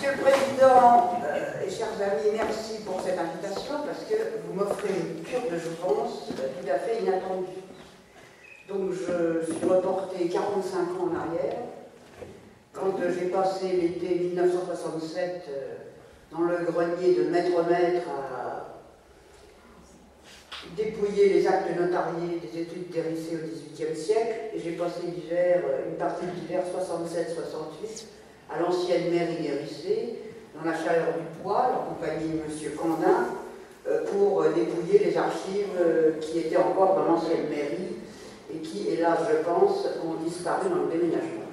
Monsieur le Président euh, et chers amis, merci pour cette invitation parce que vous m'offrez une cure de jouvence tout à fait inattendue. Donc je suis reporté 45 ans en arrière, quand j'ai passé l'été 1967 euh, dans le grenier de Maître Maître à dépouiller les actes notariés des études d'Hérissé au XVIIIe siècle, et j'ai passé euh, une partie de l'hiver 67-68 à l'ancienne mairie d'Hérissé, dans la chaleur du poil, en compagnie de M. Candin, euh, pour dépouiller les archives qui étaient encore dans l'ancienne mairie et qui, hélas, je pense, ont disparu dans le déménagement.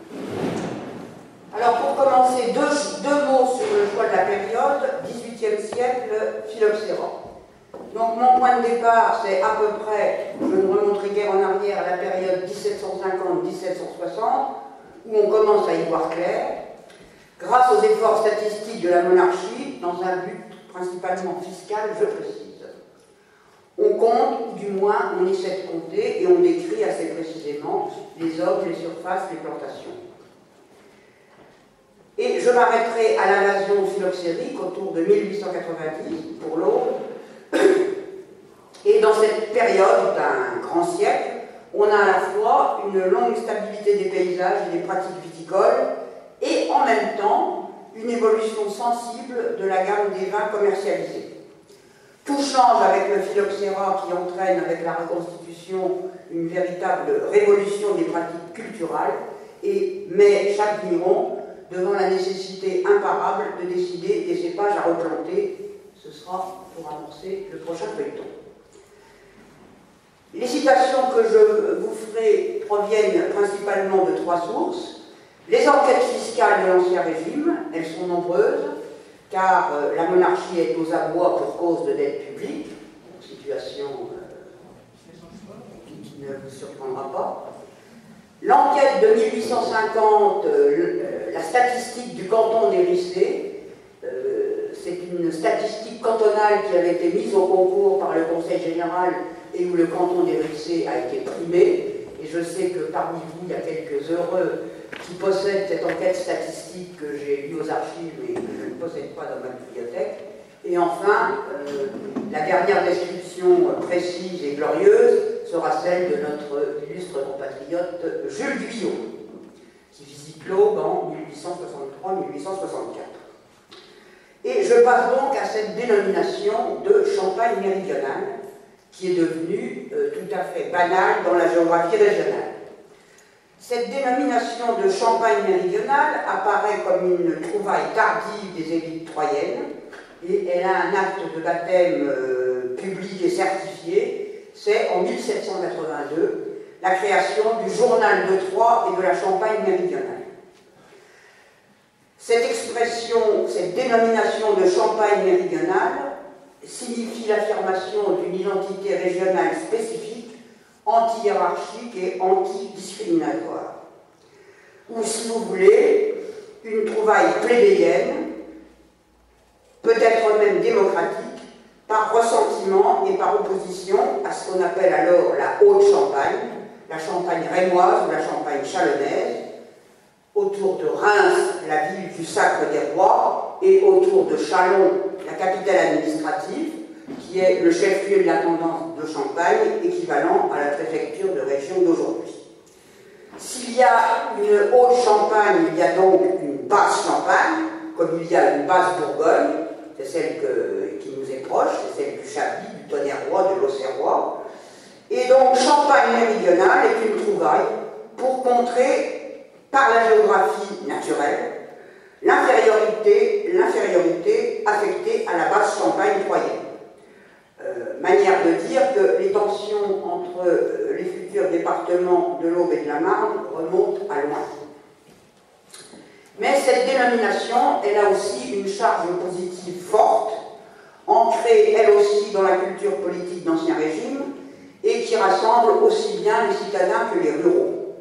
Alors, pour commencer, deux, mots sur le choix de la période, 18e siècle, phylloxéra. Donc, mon point de départ, c'est à peu près, je ne remonterai guère en arrière, à la période 1750-1760, où on commence à y voir clair, grâce aux efforts statistiques de la monarchie, dans un but principalement fiscal, je précise. On compte, ou du moins on essaie de compter, et on décrit assez précisément les hommes, les surfaces, les plantations. Et je m'arrêterai à l'invasion phylloxérique autour de 1890 pour l'Aube. Et dans cette période d'un grand siècle, on a à la fois une longue stabilité des paysages et des pratiques viticoles, et en même temps une évolution sensible de la gamme des vins commercialisés. Tout change avec le phylloxéra qui entraîne avec la reconstitution une véritable révolution des pratiques culturelles, et, mais chaque vigneron, devant la nécessité imparable de décider des cépages à replanter, ce sera pour amorcer le prochain feuilleton. Les citations que je vous ferai proviennent principalement de trois sources. Les enquêtes fiscales de l'Ancien Régime, elles sont nombreuses, car euh, la monarchie est aux abois pour cause de dette publique, situation euh, qui ne vous surprendra pas. L'enquête de 1850, euh, la statistique du canton d'Hérissé, c'est une statistique cantonale qui avait été mise au concours par le Conseil général et où le canton d'Hérissé a été primé. Et je sais que parmi vous, il y a quelques heureux qui possèdent cette enquête statistique que j'ai lue aux archives et que je ne possède pas dans ma bibliothèque. Et enfin, euh, la dernière description précise et glorieuse sera celle de notre illustre compatriote Jules Guyot, qui visite l'Aube en 1863-1864. Et je passe donc à cette dénomination de Champagne méridionale, qui est devenue euh, tout à fait banale dans la géographie régionale. Cette dénomination de Champagne méridionale apparaît comme une trouvaille tardive des élites troyennes et elle a un acte de baptême euh, public et certifié. C'est en 1782 la création du journal de Troyes et de la Champagne méridionale. Cette expression, cette dénomination de Champagne méridionale signifie l'affirmation d'une identité régionale spécifique anti-hiérarchique et anti-discriminatoire. Ou, si vous voulez, une trouvaille plébéienne, peut-être même démocratique, par ressentiment et par opposition à ce qu'on appelle alors la Haute-Champagne, la Champagne rémoise ou la Champagne chalonnaise, autour de Reims, la ville du Sacre des Rois, et autour de Chalon, la capitale administrative, qui est le chef-lieu de la tendance de Champagne, équivalent à la préfecture de région d'aujourd'hui. S'il y a une haute Champagne, il y a donc une basse Champagne, comme il y a une basse Bourgogne, c'est celle qui nous est proche, c'est celle du Chablis, du Tonnerrois, de l'Auxerrois. Et donc Champagne méridionale est une trouvaille pour contrer, par la géographie naturelle, l'infériorité, affectée à la basse Champagne troyenne. Euh, manière de dire que les tensions entre euh, les futurs départements de l'Aube et de la Marne remontent à loin. Mais cette dénomination, elle a aussi une charge positive forte, ancrée elle aussi dans la culture politique d'Ancien Régime, et qui rassemble aussi bien les citadins que les ruraux.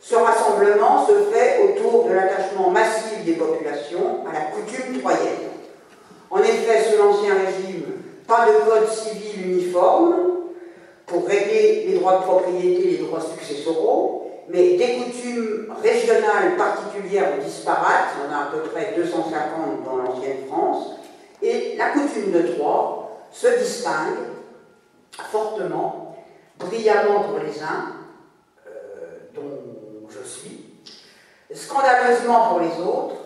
Ce rassemblement se fait autour de l'attachement massif des populations à la coutume troyenne. En effet, sous l'Ancien Régime, pas de code civil uniforme pour régler les droits de propriété les droits successoraux, mais des coutumes régionales particulières ou disparates, il y en a à peu près 250 1850 dans l'ancienne France, et la coutume de Troyes se distingue fortement, brillamment pour les uns, euh, dont je suis, scandaleusement pour les autres,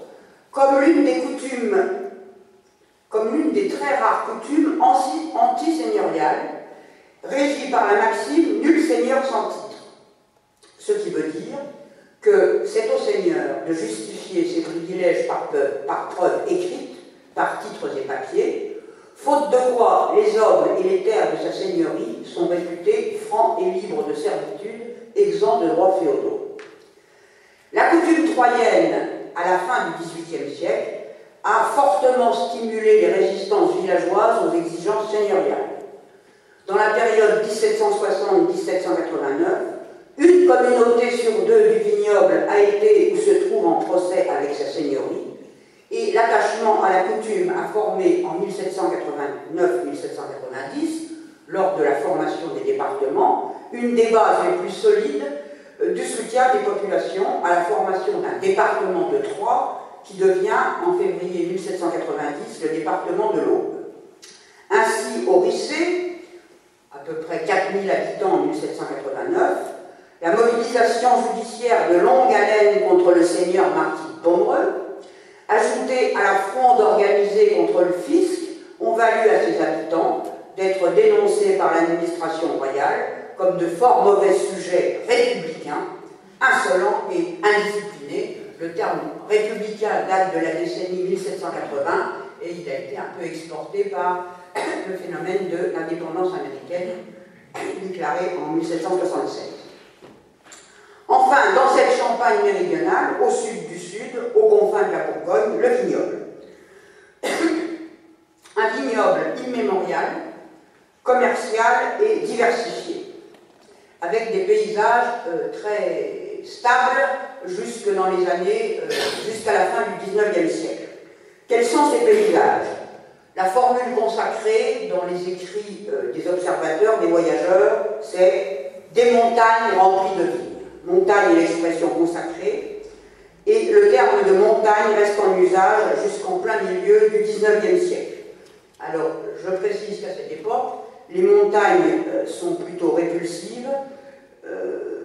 comme l'une des coutumes, comme l'une des très rares coutumes anti-seigneuriales, régie par la maxime nul seigneur sans titre. Ce qui veut dire que c'est au seigneur de justifier ses privilèges par, par preuve écrite, par titres et papiers, faute de quoi les hommes et les terres de sa seigneurie sont réputés francs et libres de servitude, exempts de droits féodaux. La coutume troyenne, à la fin du XVIIIe siècle, a fortement stimulé les résistances villageoises aux exigences seigneuriales. Dans la période 1760-1789, une communauté sur deux du vignoble a été ou se trouve en procès avec sa seigneurie, et l'attachement à la coutume a formé en 1789-1790, lors de la formation des départements, une des bases les plus solides euh, du soutien des populations à la formation d'un département de Troyes qui devient en février 1790 le département de l'Aube. Ainsi, au Rissé, à peu près 4000 habitants en 1789, la mobilisation judiciaire de longue haleine contre le seigneur Marquis Pomereux, ajoutée à la fronde organisée contre le fisc, ont valu à ses habitants d'être dénoncés par l'administration royale comme de fort mauvais sujets républicains, insolents et indisciplinés. Le terme républicain date de la décennie 1780 et il a été un peu exporté par le phénomène de l'indépendance américaine déclarée en 1776. Enfin, dans cette Champagne méridionale, au sud du sud, aux confins de la Bourgogne, le vignoble. Un vignoble immémorial, commercial et diversifié, avec des paysages euh, très stables jusque dans les années, euh, jusqu'à la fin du 19e siècle. Quels sont ces paysages? La formule consacrée dans les écrits euh, des observateurs, des voyageurs, c'est des montagnes remplies de vie montagne est l'expression consacrée, et le terme de montagne reste en usage jusqu'en plein milieu du XIXe siècle. Alors, je précise qu'à cette époque, les montagnes euh, sont plutôt répulsives, euh,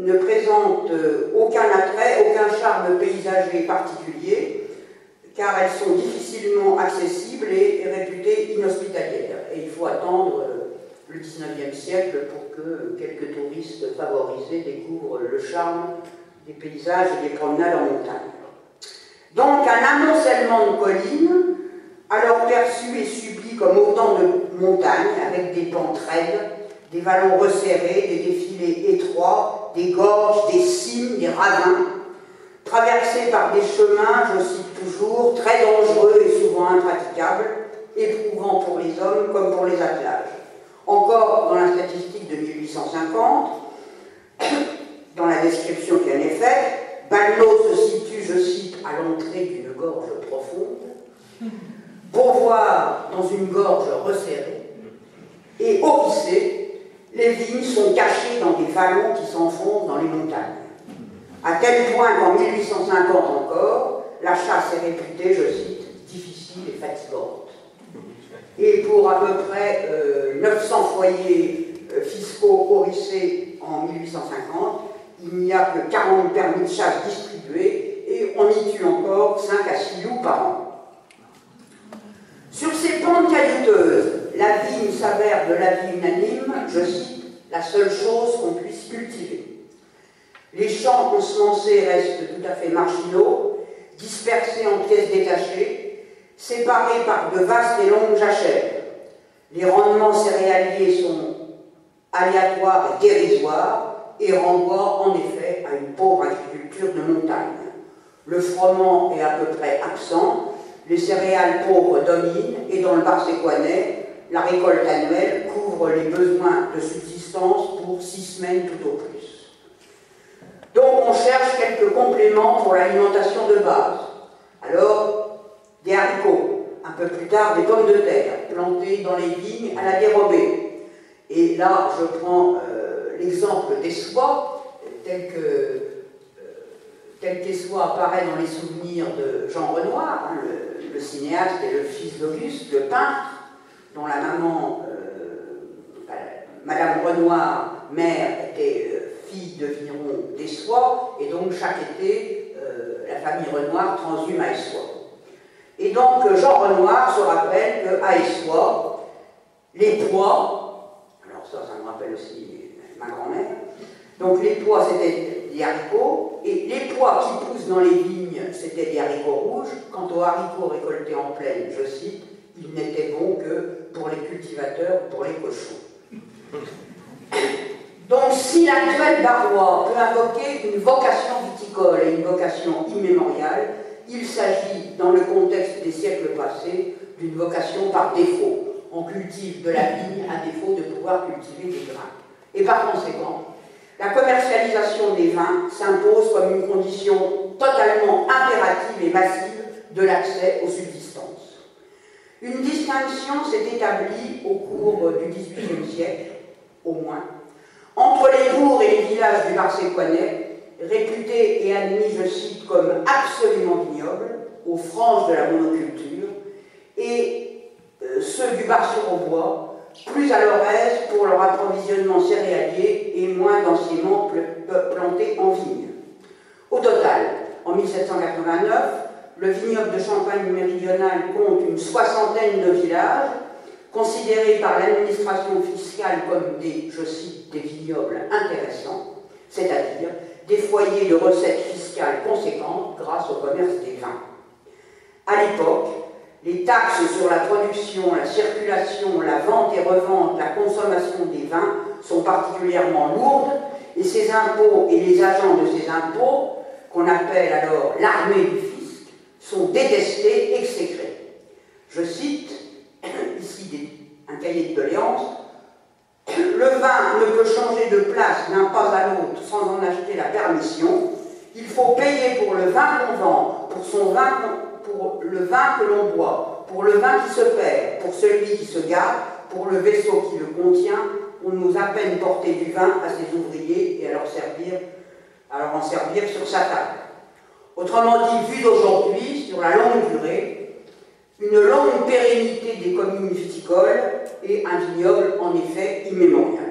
ne présentent euh, aucun attrait, aucun charme paysager particulier, car elles sont difficilement accessibles et, réputées inhospitalières. Et il faut attendre le 19e siècle pour que quelques touristes favorisés découvrent le charme des paysages et des promenades en montagne. Donc un amoncellement de collines, alors perçu et subi comme autant de montagnes, avec des pentes raides, des vallons resserrés, des défilés étroits, des gorges, des cimes, des ravins, traversés par des chemins, je cite toujours, très dangereux et souvent impraticables, éprouvants pour les hommes comme pour les attelages. Encore dans la statistique de 1850, dans la description qui en est faite, Balneau se situe, je cite, à l'entrée d'une gorge profonde, Beauvoir dans une gorge resserrée, et lycée, les vignes sont cachées dans des vallons qui s'enfoncent dans les montagnes. À tel point qu'en 1850 encore, la chasse est réputée, je cite, difficile et fatigante et pour à peu près 900 euh, foyers euh, fiscaux orissés en 1850, il n'y a que 40 permis de chasse distribués et on y tue encore 5 à 6 loups par an. Sur ces pentes caillouteuses, la vigne s'avère de la vie unanime, je cite, la seule chose qu'on puisse cultiver. Les champs ensemencés restent tout à fait marginaux, dispersés en pièces détachées, séparés par de vastes et longues jachères. Les rendements céréaliers sont aléatoires et dérisoires et renvoient en effet à une pauvre agriculture de montagne. Le froment est à peu près absent, les céréales pauvres dominent et dans le Bar-Séquanais, la récolte annuelle couvre les besoins de subsistance pour six semaines tout au plus. Donc on cherche quelques compléments pour l'alimentation de base. Alors, des haricots, un peu plus tard des pommes de terre plantées dans les vignes à la dérobée. Et là, je prends euh, l'exemple des soies, tel que euh, tel apparaît dans les souvenirs de Jean Renoir. Cinéaste est le fils d'Auguste, le peintre, dont la maman, euh, Madame Renoir, mère, était euh, fille de vigneron d'Essois, et donc chaque été, euh, la famille Renoir transhume à Essois. Et donc Jean Renoir se rappelle qu'à Essois, les pois, alors ça, ça me rappelle aussi ma grand-mère, donc les pois c'était des haricots, et les pois qui poussent dans les vignes c'était des haricots rouges, quant aux haricots récoltés en plaine, je cite, ils n'étaient bons que pour les cultivateurs, pour les cochons. Donc si l'actuel Barrois peut invoquer une vocation viticole et une vocation immémoriale, il s'agit, dans le contexte des siècles passés, d'une vocation par défaut. On cultive de la vigne à défaut de pouvoir cultiver des grains. Et par conséquent, la commercialisation des vins s'impose comme une condition totalement impérative et massive de l'accès aux subsistances. Une distinction s'est établie au cours du XVIIIe siècle, au moins, entre les bourgs et les villages du Marseillais, réputés et admis, je cite, comme absolument vignobles, aux franges de la monoculture, et euh, ceux du Bar-sur-Aubois, plus à leur aise pour leur approvisionnement céréalier et moins densément plantés en vigne. Au total, 1789, le vignoble de Champagne méridionale compte une soixantaine de villages, considérés par l'administration fiscale comme des, je cite, des vignobles intéressants, c'est-à-dire des foyers de recettes fiscales conséquentes grâce au commerce des vins. À l'époque, les taxes sur la production, la circulation, la vente et revente, la consommation des vins sont particulièrement lourdes et ces impôts et les agents de ces impôts, qu'on appelle alors l'armée du fisc, sont détestés, exécrés. Je cite ici un cahier de doléances. Le vin ne peut changer de place d'un pas à l'autre sans en acheter la permission. Il faut payer pour le vin qu'on vend, pour son vin pour le vin que l'on boit, pour le vin qui se perd, pour celui qui se garde, pour le vaisseau qui le contient, on nous a peine porter du vin à ses ouvriers et à leur servir, leur en servir sur sa table. Autrement dit, vu d'aujourd'hui, sur la longue durée, une longue pérennité des communes viticoles et un vignoble en effet immémorial.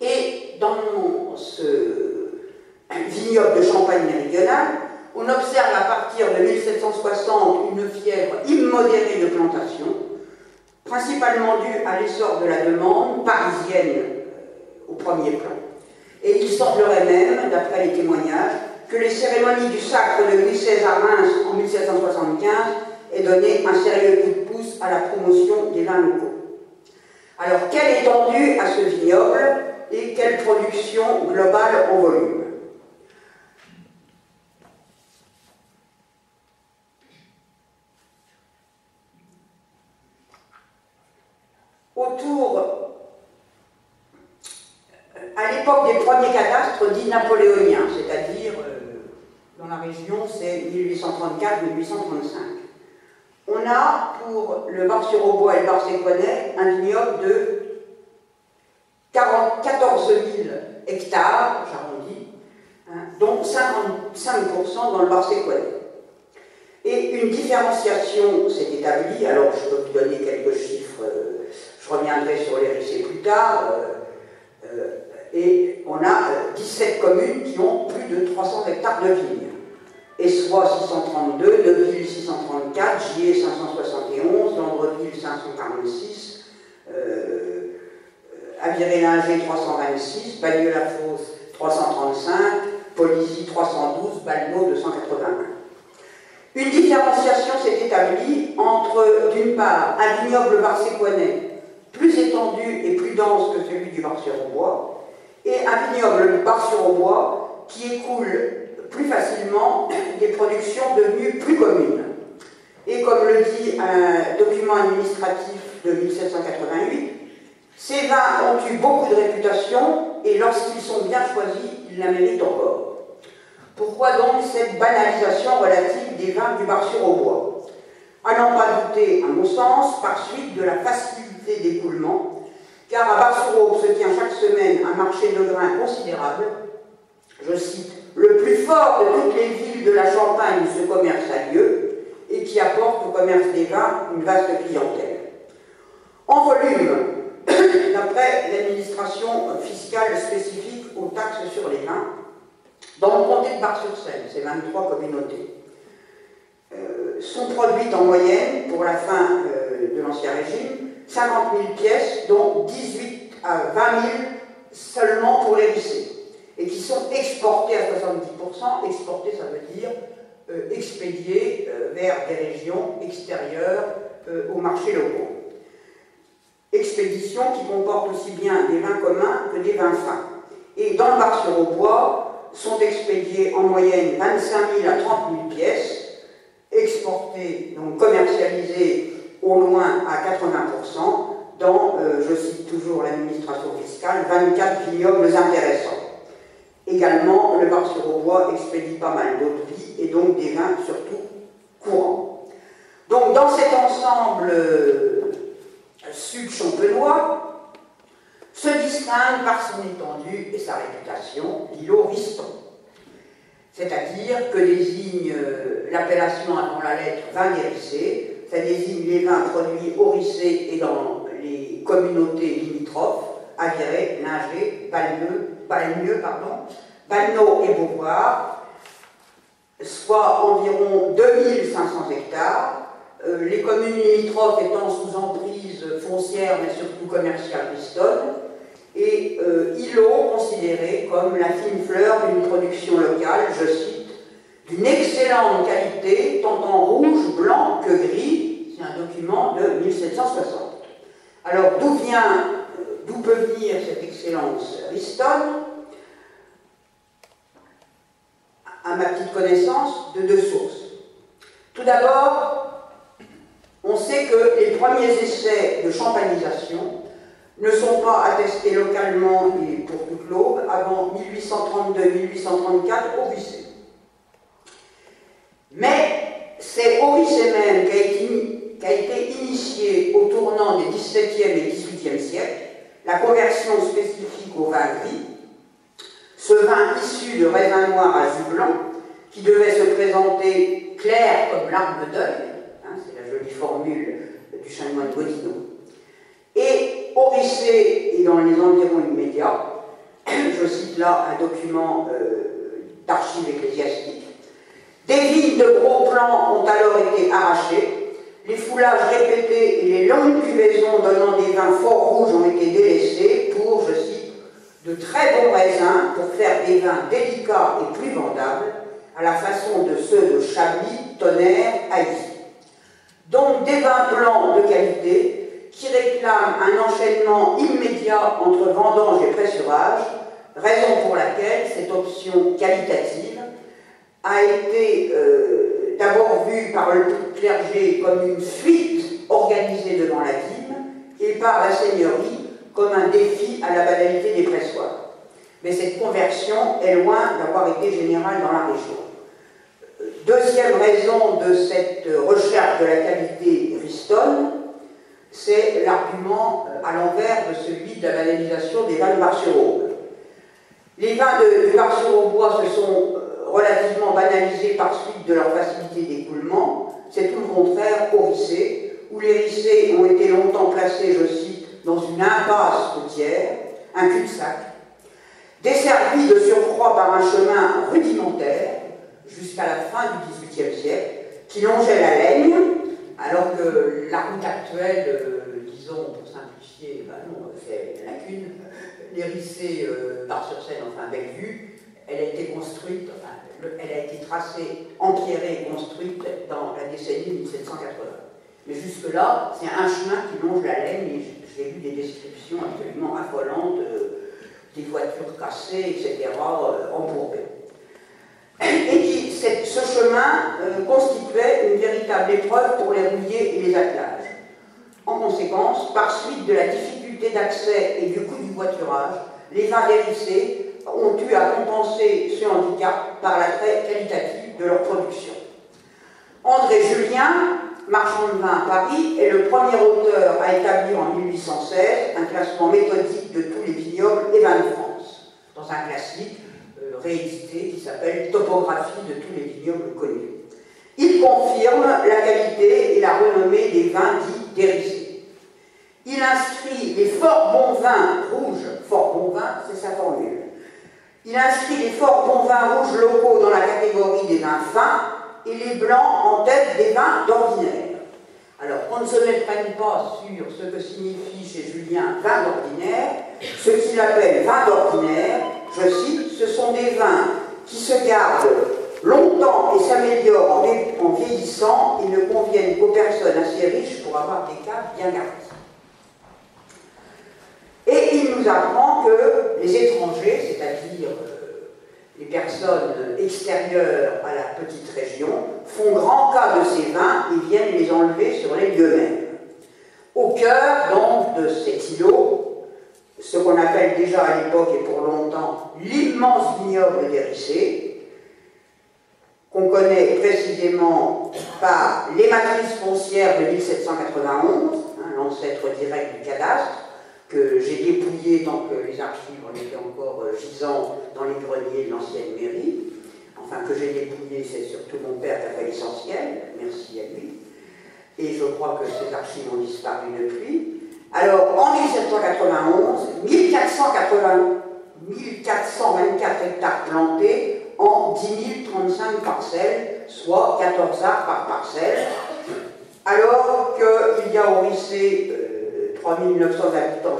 Et dans ce vignoble de Champagne méridionale, on observe à partir de 1760 une fièvre immodérée de plantation, principalement due à l'essor de la demande parisienne euh, au premier plan. Et il semblerait même, d'après les témoignages, que les cérémonies du sacre de Louis XVI à Reims en 1775 aient donné un sérieux coup de pouce à la promotion des vins locaux. Alors, quelle étendue à ce vignoble et quelle production globale en volume? Autour, euh, à l'époque des cadastres dits napoléoniens, c'est-à-dire euh, dans la région, c'est 1834-1835. On a pour le Bar-sur-Aubois et le Bar-Séquanais un vignoble de 14 000 hectares, j'arrondis, hein, dont 55% dans le Bar-Séquanais. Et une différenciation s'est établie, alors je peux vous donner quelques chiffres. Euh, je reviendrai sur les récits plus tard. Euh, et on a 17 euh, communes qui ont plus de 300 hectares de vignes. Essois 632, Neuville 634, Gier 571, Landreville 546, euh, Aviré-Linger 326, Bagneux-la-Fosse 335, Polizy 312, Balneau 281. Une différenciation s'est établie entre, d'une part, un vignoble marséquanais plus étendu et plus dense que celui du Bar-sur-Aubois, et un vignoble du Bar-sur-Aubois qui écoule plus facilement des productions devenues plus communes. Et comme le dit un document administratif de 1788, ces vins ont eu beaucoup de réputation et lorsqu'ils sont bien choisis, ils la méritent encore. Pourquoi donc cette banalisation relative des vins du Bar-sur-Aubois? À n'en pas douter, à mon sens, par suite de la facilité d'écoulement, car à bar se tient chaque semaine un marché de grains considérable. Je cite, le plus fort de toutes les villes de la Champagne où ce commerce a lieu, et qui apporte commerce des vins une vaste clientèle. En volume, d'après l'administration fiscale spécifique aux taxes sur les vins, dans le comté de Bar-sur-Seine, c'est 23 communautés, euh, sont produites en moyenne, pour la fin euh, de l'Ancien Régime, 50 000 pièces, dont 18 à 20 000 seulement pour les lycées, et qui sont exportées à 70%. Exportées, ça veut dire euh, expédiées vers des régions extérieures au marché locaux. Expédition qui comporte aussi bien des vins communs que des vins fins. Et dans le Bar-sur-Aubois sont expédiés en moyenne 25 000 à 30 000 pièces, exportées, donc commercialisées au loin à 80%, dans, euh, je cite toujours l'administration fiscale, 24 vignobles intéressants. Également, le Bar-sur-Aubois expédie pas mal d'autres vies et donc des vins surtout courants. Donc dans cet ensemble euh, sud-champenois, se distingue par son étendue et sa réputation l'îlot Riston. C'est-à-dire que désigne euh, l'appellation avant la lettre vin hérissé, désigne les vins produits au Rissé et dans les communautés limitrophes, Aviré, Linger, Balmeux, pardon, Balneau et Beauvoir, soit environ 2500 hectares, euh, les communes limitrophes étant sous emprise foncière mais surtout commerciale Bristol, et euh, îlot considéré comme la fine fleur d'une production locale, je cite, d'une excellente qualité, tant en rouge, blanc que gris, un document de 1760. Alors d'où vient, euh, d'où peut venir cette excellence Riston À ma petite connaissance, de deux sources. Tout d'abord, on sait que les premiers essais de champanisation ne sont pas attestés localement et pour toute l'aube avant 1832-1834 au Vissé. Mais c'est au Vissé même qu'a été, été initiée au tournant des XVIIe et XVIIIe siècles la conversion spécifique au vin gris, ce vin issu de raisin noir à jus blanc, qui devait se présenter clair comme l'arme d'œil, jolie formule du chanoine Godino. Et au Rissé et dans les environs immédiats, je cite là un document euh, d'archives ecclésiastiques, des villes de gros plans ont alors été arrachées, les foulages répétés et les longues cuvaisons donnant des vins fort rouges ont été délaissés pour, je cite, de très bons raisins pour faire des vins délicats et plus vendables, à la façon de ceux de Chablis, Tonnerre, Haïti. Donc des vins blancs de qualité qui réclament un enchaînement immédiat entre vendange et pressurage, raison pour laquelle cette option qualitative a été euh, d'abord vue par le clergé comme une fuite organisée devant la dîme et par la seigneurie comme un défi à la banalité des pressoirs. Mais cette conversion est loin d'avoir été générale dans la région. Deuxième raison de cette recherche de la qualité Riston, c'est l'argument à l'envers de celui de la banalisation des vins de Marchereau. Les vins de, de bois se sont euh, relativement banalisés par suite de leur facilité d'écoulement. C'est tout le contraire au Rissé, où les Rissés ont été longtemps placés, je cite, dans une impasse routière, un cul-de-sac, desservis de surcroît par un chemin rudimentaire, jusqu'à la fin du XVIIIe siècle, qui longeait la Laigne, alors que la route actuelle, euh, disons, pour simplifier, ben non, lacune, l'hérissée euh, par sur Seine, enfin Bellevue, elle a été construite, elle a été tracée, empierrée et construite dans la décennie 1780. Mais jusque-là, c'est un chemin qui longe la Laigne, et j'ai vu des descriptions absolument affolantes, euh, des voitures cassées, etc., embourbées et ce chemin euh, constituait une véritable épreuve pour les rouliers et les attelages. En conséquence, par suite de la difficulté d'accès et du coût du voiturage, les dérissés ont eu à compenser ce handicap par l'attrait qualitatif de leur production. André Julien, marchand de vin à Paris, est le premier auteur à établir en 1816 un classement méthodique de tous les vignobles et vins de France, dans un classique réédité qui s'appelle Topographie de tous les vignobles connus. Il confirme la qualité et la renommée des vins dits dérissés. Il inscrit les forts bons vins rouges, fort bons vins, c'est sa formule. Il inscrit les forts bons vins rouges locaux dans la catégorie des vins fins et les blancs en tête des vins d'ordinaire. Alors, qu'on ne se méprenne pas sur ce que signifie chez Julien vin d'ordinaire, ce qu'il appelle vin d'ordinaire, je cite, ce sont des vins qui se gardent longtemps et s'améliorent en, vieillissant et ne conviennent qu'aux personnes assez riches pour avoir des caves bien gardies. Et il nous apprend que les étrangers, les personnes extérieures à la petite région, font grand cas de ces vins et viennent les enlever sur les lieux mêmes. Au cœur donc de cet îlot, ce qu'on appelle déjà à l'époque et pour longtemps l'immense vignoble d'Hérissé, qu'on connaît précisément par les matrices foncières de 1791, hein, l'ancêtre direct du cadastre, que j'ai dépouillé tant que les archives en étaient encore euh, gisant dans les greniers de l'ancienne mairie. Enfin, que j'ai dépouillé, c'est surtout mon père qui a fait l'essentiel, merci à lui. Et je crois que ces archives ont disparu depuis. Alors, en 1791, 1480, 1424 hectares plantés en 10 035 parcelles, soit 14 arbres par parcelle, alors qu'il y a au lycée euh, 3900 habitants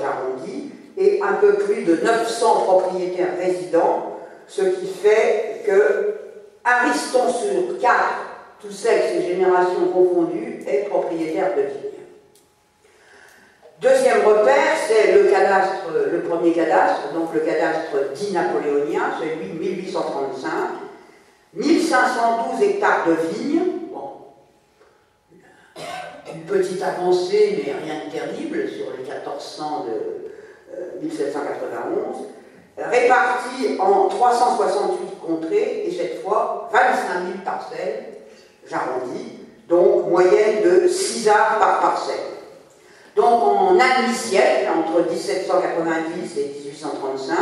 et un peu plus de 900 propriétaires résidents, ce qui fait que Ariston sur 4, tous sexes et générations confondues, est propriétaire de vignes. Deuxième repère, c'est le cadastre, le premier cadastre, donc le cadastre dit napoléonien, celui de 1835, 1512 hectares de vignes, une petite avancée, mais rien de terrible, sur les 1400 de 1791, euh, répartis en 368 contrées, et cette fois 25 000 parcelles, j'arrondis, donc moyenne de 6 arts par parcelle. Donc en un demi-siècle, entre 1790 et 1835,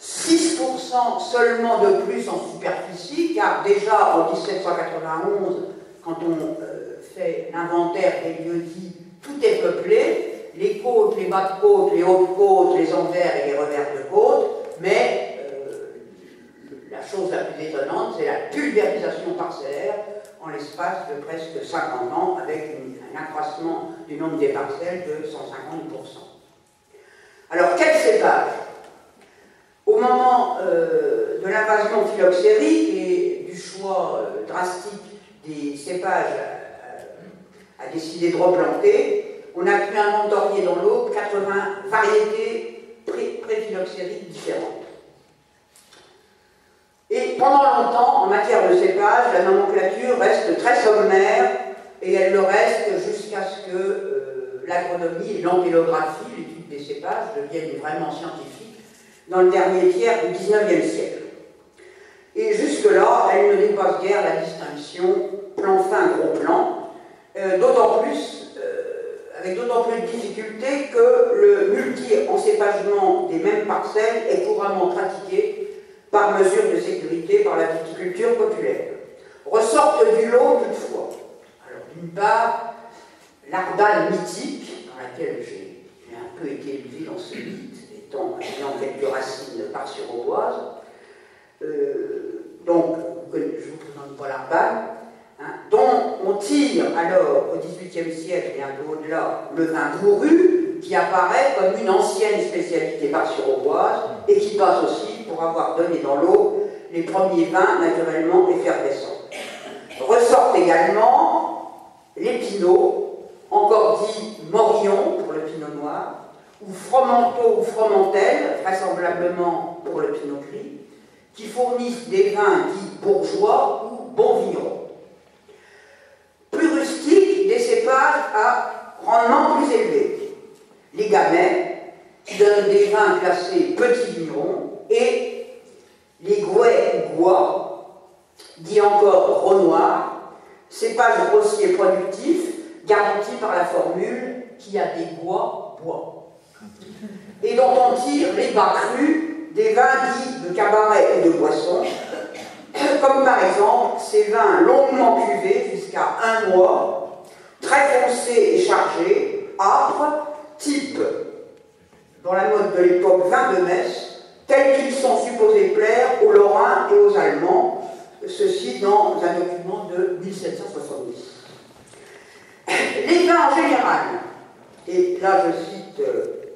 6% seulement de plus en superficie, car déjà en 1791, quand on euh, fait l'inventaire des lieux dits, tout est peuplé, les côtes, les bas de côte, les hautes côtes, les envers et les revers de côte, mais euh, la chose la plus étonnante, c'est la pulvérisation parcellaire en l'espace de presque 50 ans, avec un accroissement du nombre des parcelles de 150%. Alors, quel cépage? Au moment euh, de l'invasion phylloxérique et du choix drastique des cépages à, décider de replanter, on a pu inventorier dans l'eau 80 variétés pré-phylloxériques différentes. Et pendant longtemps, en matière de cépage, la nomenclature reste très sommaire et elle le reste jusqu'à ce que euh, l'agronomie et l'antéllographie, l'étude des cépages, deviennent vraiment scientifiques dans le dernier tiers du XIXe siècle. Et jusque-là, elle ne dépasse guère la distinction plan fin, gros plan, euh, d'autant plus, avec d'autant plus de difficulté que le multi-encépagement des mêmes parcelles est couramment pratiqué par mesure de sécurité par la viticulture populaire. Ressortent du lot toutefois. Alors d'une part, l'arbale mythique, dans laquelle j'ai un peu été élevé dans ce mythe, étant ayant quelques racines par sur euh, donc je ne vous présente pas l'arbale, Dont on tire alors au XVIIIe siècle et un peu au-delà le vin bourru, qui apparaît comme une ancienne spécialité bar-sur-auboise et qui passe aussi pour avoir donné dans l'eau les premiers vins naturellement effervescents. Ressortent également les pinots, encore dit morillon pour le pinot noir, ou fromenteau ou fromentelle, vraisemblablement pour le pinot gris, qui fournissent des vins dits bourgeois ou bons vignerons à rendement plus élevé. Les gamets, qui donnent des vins classés petits vignerons, et les gouets ou gois, dit encore renoir, cépages grossiers productifs, garantis par la formule qui a des bois bois. Et dont on tire les bas crus des vins dits de cabaret et de boisson, comme par exemple ces vins longuement cuvés jusqu'à un mois, très foncés et chargés, âpres, type, dans la mode de l'époque, vin de messe, tels qu'ils sont supposés plaire aux Lorrains et aux Allemands, ceci dans un document de 1770. Les vins en général, et là je cite euh,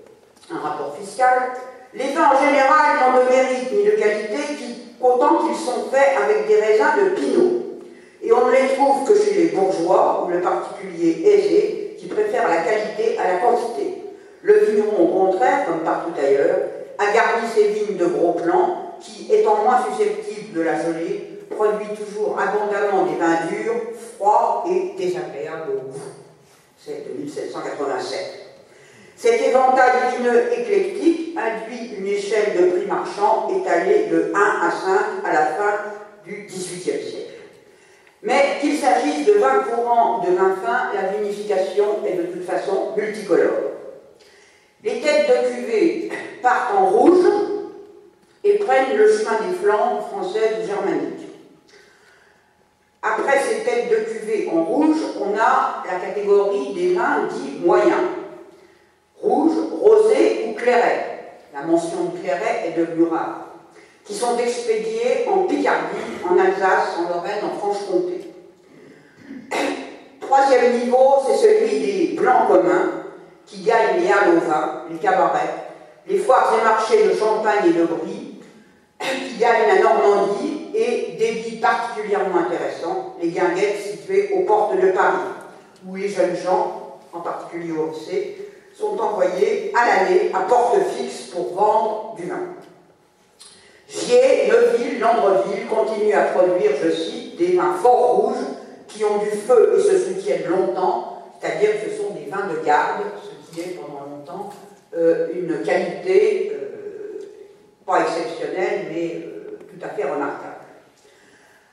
un rapport fiscal, les vins en général n'ont de mérite ni de qualité qu'autant qu'ils sont faits avec des raisins de pinot. Et on ne les trouve que chez les bourgeois ou le particulier aisé qui préfère la qualité à la quantité. Le vigneron, au contraire, comme partout ailleurs, a garni ses vignes de gros plans qui, étant moins susceptibles de la gelée, produit toujours abondamment des vins durs, froids et désagréables au goût. C'est de 1787. Cet éventail vineux éclectique induit une échelle de prix marchand étalée de 1 à 5 à la fin du XVIIIe siècle. Mais qu'il s'agisse de vin courant ou de vin fin, la vinification est de toute façon multicolore. Les têtes de cuvée partent en rouge et prennent le chemin des Flandres françaises ou germaniques. Après ces têtes de cuvée en rouge, on a la catégorie des vins dits moyens rouge, rosé ou clairet. La mention de clairet est devenue rare. Qui sont expédiés en Picardie, en Alsace, en Lorraine, en Franche-Comté. Troisième niveau, c'est celui des blancs communs qui gagnent les halles au vin, les cabarets, les foires et marchés de Champagne et de Brie, qui gagnent la Normandie et des villes particulièrement intéressantes, les guinguettes situées aux portes de Paris, où les jeunes gens, en particulier au lycée, sont envoyés à l'année à porte fixe pour vendre du vin. Gier, Neuville, Landreville continuent à produire, je cite, des vins fort rouges qui ont du feu et se soutiennent longtemps, c'est-à-dire que ce sont des vins de garde, ce qui est pendant longtemps euh, une qualité euh, pas exceptionnelle, mais euh, tout à fait remarquable.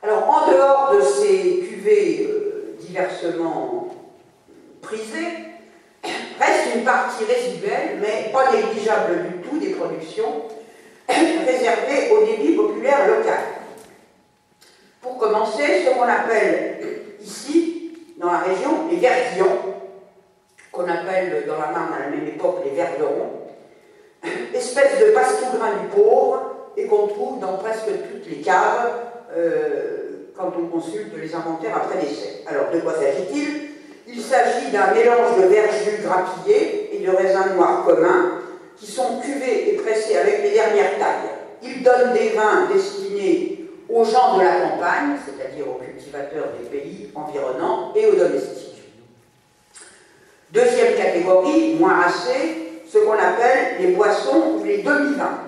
Alors, en dehors de ces cuvées diversement prisées, Reste une partie résiduelle, mais pas négligeable du tout, des productions réservées au débit populaire local. Pour commencer, ce qu'on appelle ici, dans la région, les verdillons, qu'on appelle dans la Marne à la même époque les verderons, espèce de passe-tout-grain du pauvre et qu'on trouve dans presque toutes les caves euh, quand on consulte les inventaires après l'essai. Alors, de quoi s'agit-il? Il s'agit d'un mélange de verjus grappillés et de raisins noirs communs qui sont cuvés et pressés avec les dernières tailles. Ils donnent des vins destinés aux gens de la campagne, c'est-à-dire aux cultivateurs des pays environnants et aux domestiques. Deuxième catégorie, moins assez, ce qu'on appelle les boissons ou les demi-vins,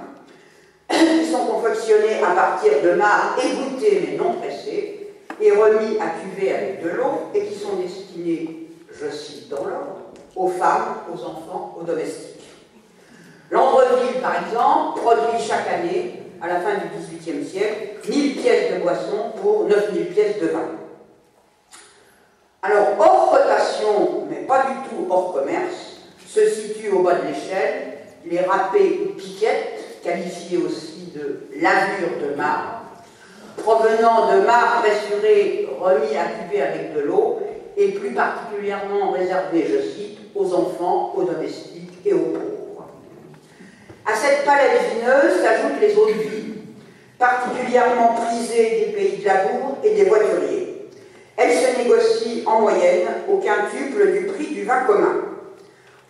qui sont confectionnés à partir de mares égoutées mais non pressées, et remis à cuver avec de l'eau et qui sont destinés, je cite dans l'ordre, aux femmes, aux enfants, aux domestiques. Landreville, par exemple, produit chaque année, à la fin du XVIIIe siècle, 1000 pièces de boisson pour 9000 pièces de vin. Alors, hors cotation, mais pas du tout hors commerce, se situent au bas de l'échelle les râpés ou piquettes, qualifiées aussi de lavure de marbre, provenant de mares pressurées remis à cuver avec de l'eau et plus particulièrement réservés, je cite, aux enfants, aux domestiques et aux pauvres. À cette palette vineuse s'ajoutent les eaux de vie, particulièrement prisées des pays de labour et des voituriers. Elles se négocient en moyenne au quintuple du prix du vin commun.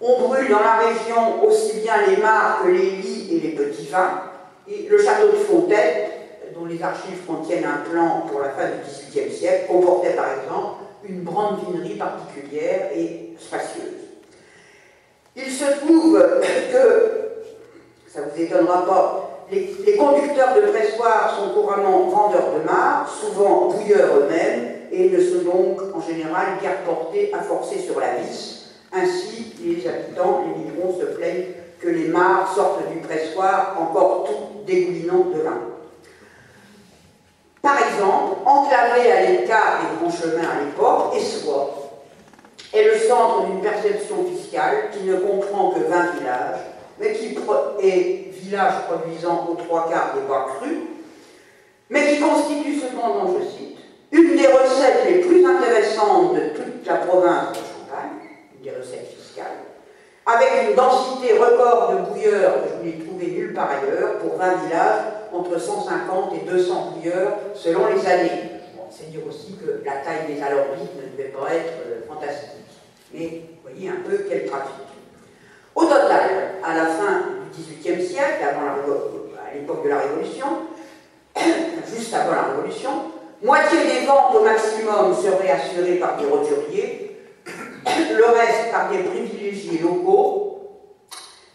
On brûle dans la région aussi bien les mares que les lits et les petits vins, et le château de Fontaine dont les archives contiennent un plan pour la fin du XVIIIe siècle, comportait par exemple une grande vinerie particulière et spacieuse. Il se trouve que, ça ne vous étonnera pas, les, conducteurs de pressoir sont couramment vendeurs de marre, souvent bouilleurs eux-mêmes, et ne sont donc en général guère portés à forcer sur la vis. Ainsi, les habitants, les migrants se plaignent que les mares sortent du pressoir encore tout dégoulinant de vin. Par exemple, enclavé à l'écart des grands chemins à l'époque, Essois est le centre d'une perception fiscale qui ne comprend que 20 villages, mais qui est village produisant aux trois quarts des bois crus, mais qui constitue cependant, je cite, une des recettes les plus intéressantes de toute la province de Champagne, une des recettes fiscales, avec une densité record de bouilleurs que je n'ai trouvé nulle part ailleurs, pour 20 villages, entre 150 et 200 bouilleurs selon les années. c'est dire aussi que la taille des alambics ne devait pas être euh, fantastique. Mais voyez un peu quel trafic. Au total, à la fin du XVIIIe siècle, avant à l'époque de la Révolution, juste avant la Révolution, moitié des ventes au maximum seraient assurées par des roturiers, le reste par des privilégiés locaux,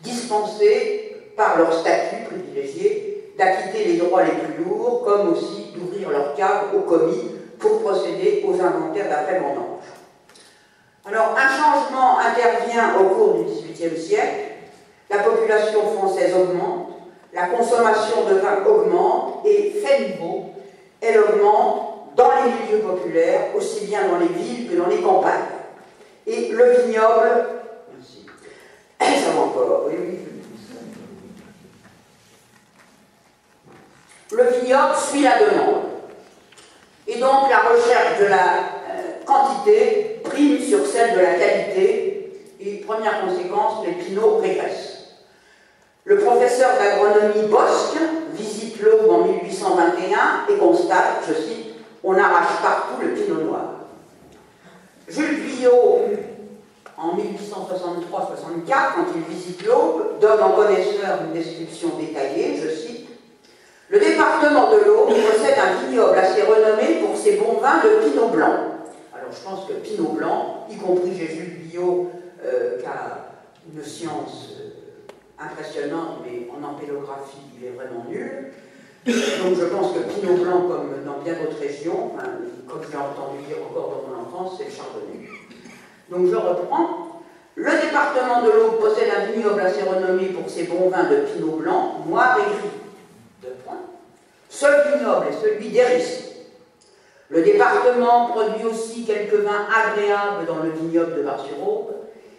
dispensés par leur statut privilégié d'acquitter les droits les plus lourds, comme aussi d'ouvrir leur cave au commis pour procéder aux inventaires d'après-vendange. Alors, un changement intervient au cours du XVIIIe siècle, la population française augmente, la consommation de vin augmente et, fait nouveau, elle augmente dans les milieux populaires, aussi bien dans les villes que dans les campagnes. Et le vignoble, merci, ça encore, oui, oui. Le vignoble suit la demande. Et donc la recherche de la euh, quantité prime sur celle de la qualité. Et première conséquence, les pinots régressent. Le professeur d'agronomie Bosque visite l'Aube en 1821 et constate, je cite, on arrache partout le pinot noir. Jules Guyot, en 1863-64, quand il visite l'Aube, donne en connaisseur une description détaillée, je cite, le département de l'Aube possède un vignoble assez renommé pour ses bons vins de pinot blanc. Je pense que pinot blanc, y compris Jules Guyot, euh, qui a une science impressionnante, mais en ampélographie, il est vraiment nul. Donc je pense que Pinot Blanc, comme dans bien d'autres régions, comme je l'ai entendu dire encore dans mon enfance, c'est le chardonnay. Donc je reprends. Le département de l'Aube possède un vignoble assez renommé pour ses bons vins de Pinot Blanc, noir et gris. Deux points. Seul vignoble est celui d'Hérisson. Le département produit aussi quelques vins agréables dans le vignoble de Bar-sur-Aube,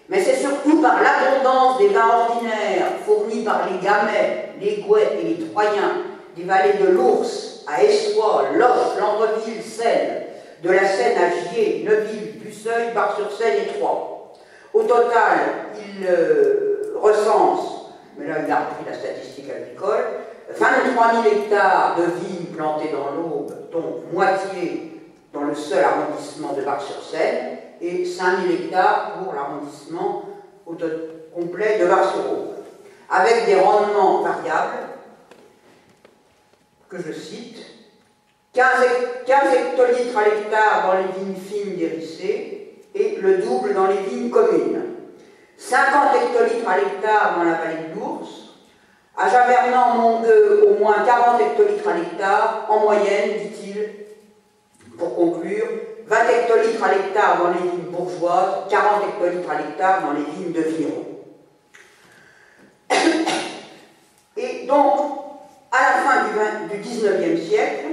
mais c'est surtout par l'abondance des vins ordinaires fournis par les Gamets, les Gouets et les Troyens des vallées de l'Ours à Essois, Loche, Landreville, Seine, de la Seine à Gier, Neuville, Busseuil, Bar-sur-Seine et Troyes. Au total, il euh, recense, mais là il a repris la statistique agricole, 23 000 hectares de vignes plantées dans l'Aube, dont moitié dans le seul arrondissement de Bar-sur-Seine, et 5000 hectares pour l'arrondissement complet de Varsovie, avec des rendements variables que je cite 15, hectolitres à l'hectare dans les vignes fines d'Hérissé et le double dans les vignes communes. 50 hectolitres à l'hectare dans la vallée de l'Ours. À Javernan, Mongueux, au moins 40 hectolitres à l'hectare, en moyenne, dit-il, pour conclure, 20 hectolitres à l'hectare dans les vignes bourgeoises, 40 hectolitres à l'hectare dans les vignes de Viron. Et donc, à la fin du, 19e siècle,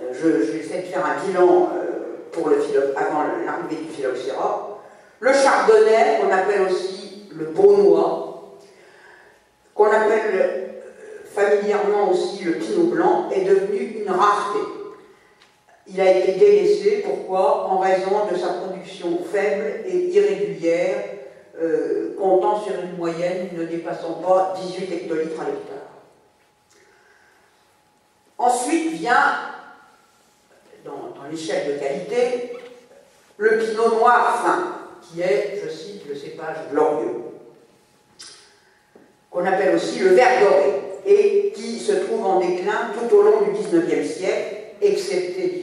euh, je, vais essayer de faire un bilan euh, pour le avant l'arrivée du phylloxéra, le chardonnay, qu'on appelle aussi le beaunois, qu'on appelle euh, familièrement aussi le pinot blanc, est devenu une rareté il a été délaissé. Pourquoi? En raison de sa production faible et irrégulière, euh, comptant sur une moyenne ne dépassant pas 18 hectolitres à l'hectare. Ensuite vient, dans, l'échelle de qualité, le pinot noir fin, qui est, je cite, le cépage glorieux, qu'on appelle aussi le vert doré, et qui se trouve en déclin tout au long du XIXe siècle, excepté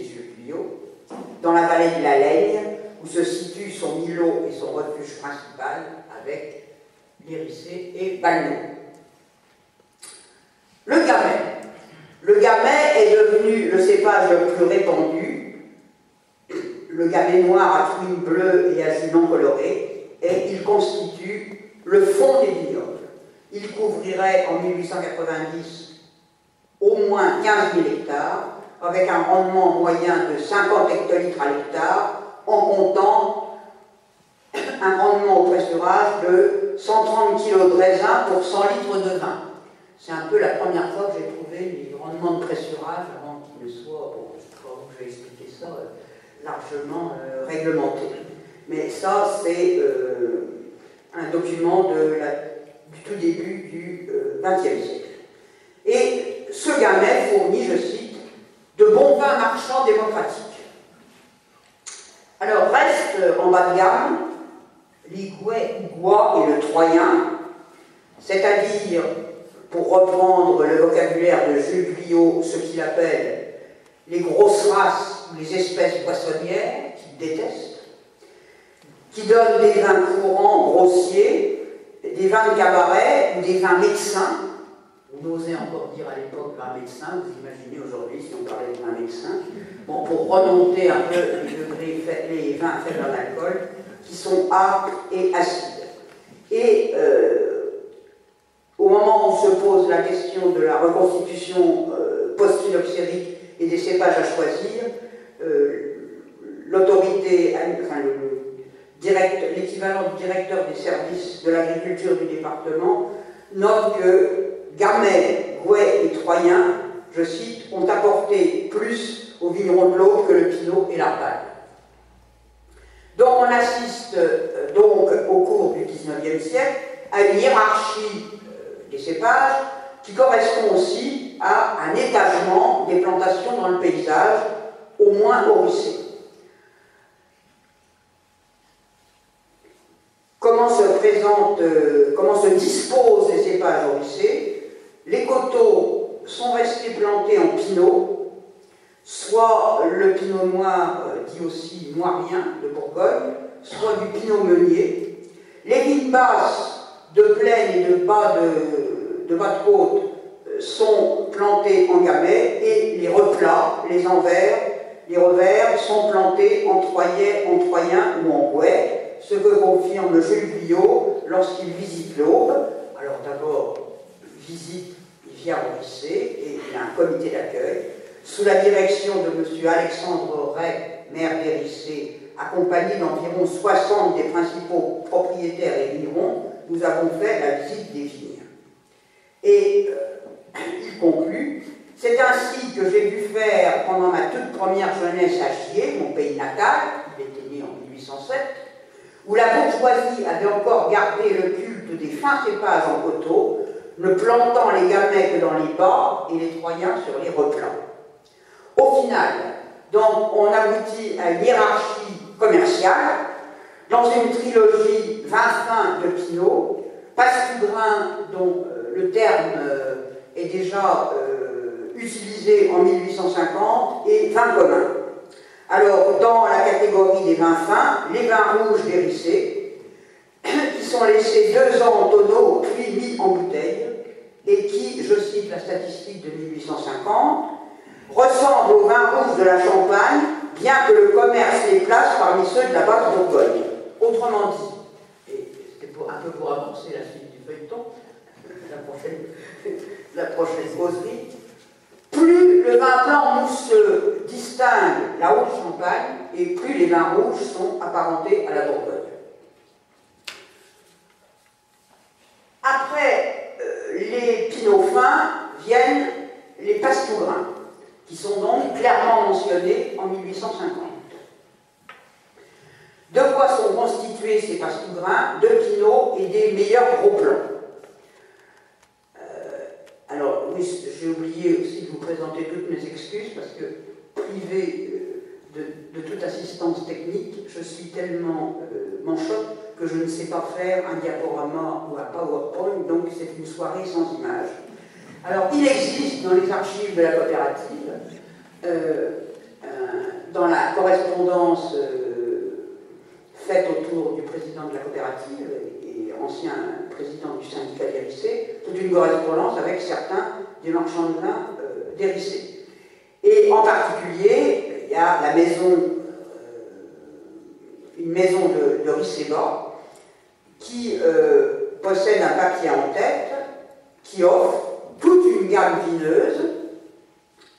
dans la vallée de la Laigne, où se situe son îlot et son refuge principal, avec l'Hérissé et Balneau. Le gamet. Le gamet est devenu le cépage le plus répandu. Le gamet noir à fruits bleus et à non colorés, et il constitue le fond des vignobles. Il couvrirait en 1890 au moins 15 000 hectares, avec un rendement moyen de 50 hectolitres à l'hectare, en comptant un rendement au pressurage de 130 kg de raisin pour 100 litres de vin. C'est un peu la première fois que j'ai trouvé les rendements de pressurage avant qu'ils ne soient, bon, je vais expliquer ça, euh, largement euh, réglementés. Mais ça, c'est euh, un document de la, du début du XXe siècle. Et ce gamet fournit, je cite, de bons vins marchands démocratiques. Alors, reste en bas de gamme l'Igouet et le Troyen, c'est-à-dire, pour reprendre le vocabulaire de Jules Guyot, ce qu'il appelle les grosses races ou les espèces poissonnières, qu'il déteste, qui donnent des vins courants, grossiers, des vins de cabaret ou des vins médecins. On osait encore dire à l'époque vin médecin, vous imaginez aujourd'hui si on parlait de vin médecin. Bon, pour remonter un peu les, les vins faits dans l'alcool, qui sont âpres et acides. Et euh, au moment où se pose la question de la reconstitution euh, post-phylloxérique et des cépages à choisir, euh, l'autorité, enfin, l'équivalent du directeur des services de l'agriculture du département note que Gamay, Gouet et Troyen, je cite, ont apporté plus au vigneron de l'eau que le pinot et l'arpal. Donc on assiste euh, donc au cours du XIXe siècle à une hiérarchie euh, des cépages qui correspond aussi à un étagement des plantations dans le paysage, au moins au Comment se euh, comment se disposent les cépages au Les coteaux sont restés plantés en pinot, soit le pinot noir, euh, dit aussi noirien de Bourgogne, soit du pinot meunier. Les vignes basses de plaine et de bas de, bas de côte euh, sont plantées en gamay et les replats, les envers, les revers sont plantés en troyen, en troyen ou en bouet, ce que confirme Jules lorsqu'il visite l'Aube. Alors d'abord, visite, il vient au lycée et il a un comité d'accueil sous la direction de M. Alexandre Ray, maire d'Hérissé, accompagné d'environ 60 des principaux propriétaires et vignerons, nous avons fait la visite des vignes. Et euh, il conclut C'est ainsi que j'ai dû faire pendant ma toute première jeunesse à Chier, mon pays natal, il était né en 1807, où la bourgeoisie avait encore gardé le culte des fins cépages en coteaux, ne plantant les que dans les bas et les troyens sur les replants. Au final, donc, on aboutit à une hiérarchie commerciale dans une trilogie 20 fins de Pinot, Passe-Grain, dont euh, le terme euh, est déjà euh, utilisé en 1850, et vin commun. Alors, dans la catégorie des vins fins, les vins rouges dérissés, qui sont laissés deux ans en tonneau, puis mis en bouteille, et qui, je cite la statistique de 1850, ressemble au vin rouge de la Champagne, bien que le commerce les place parmi ceux de la basse Bourgogne. Autrement dit, et c'était un peu pour avancer la suite du feuilleton, la prochaine, la plus le vin blanc mousseux distingue la haute Champagne, et plus les vins rouges sont apparentés à la Bourgogne. Après euh, les pinots fins viennent les pastougrins qui sont donc clairement mentionnés en 1850. De quoi sont constitués ces pastougrins De pinot et des meilleurs gros plans. Alors, oui, j'ai oublié aussi de vous présenter toutes mes excuses parce que, privé euh, de, toute assistance technique, je suis tellement euh, que je ne sais pas faire un diaporama ou un PowerPoint, donc c'est une soirée sans image. Alors, il existe dans les archives de la coopérative, euh, euh, dans la correspondance faite autour du président de la coopérative ancien président du syndicat d'Hérissé, toute une correspondance avec certains des marchands de vin d'Hérissé. Et en particulier, il y a la maison, une maison de, de qui possède un papier en tête qui offre toute une gamme vineuse,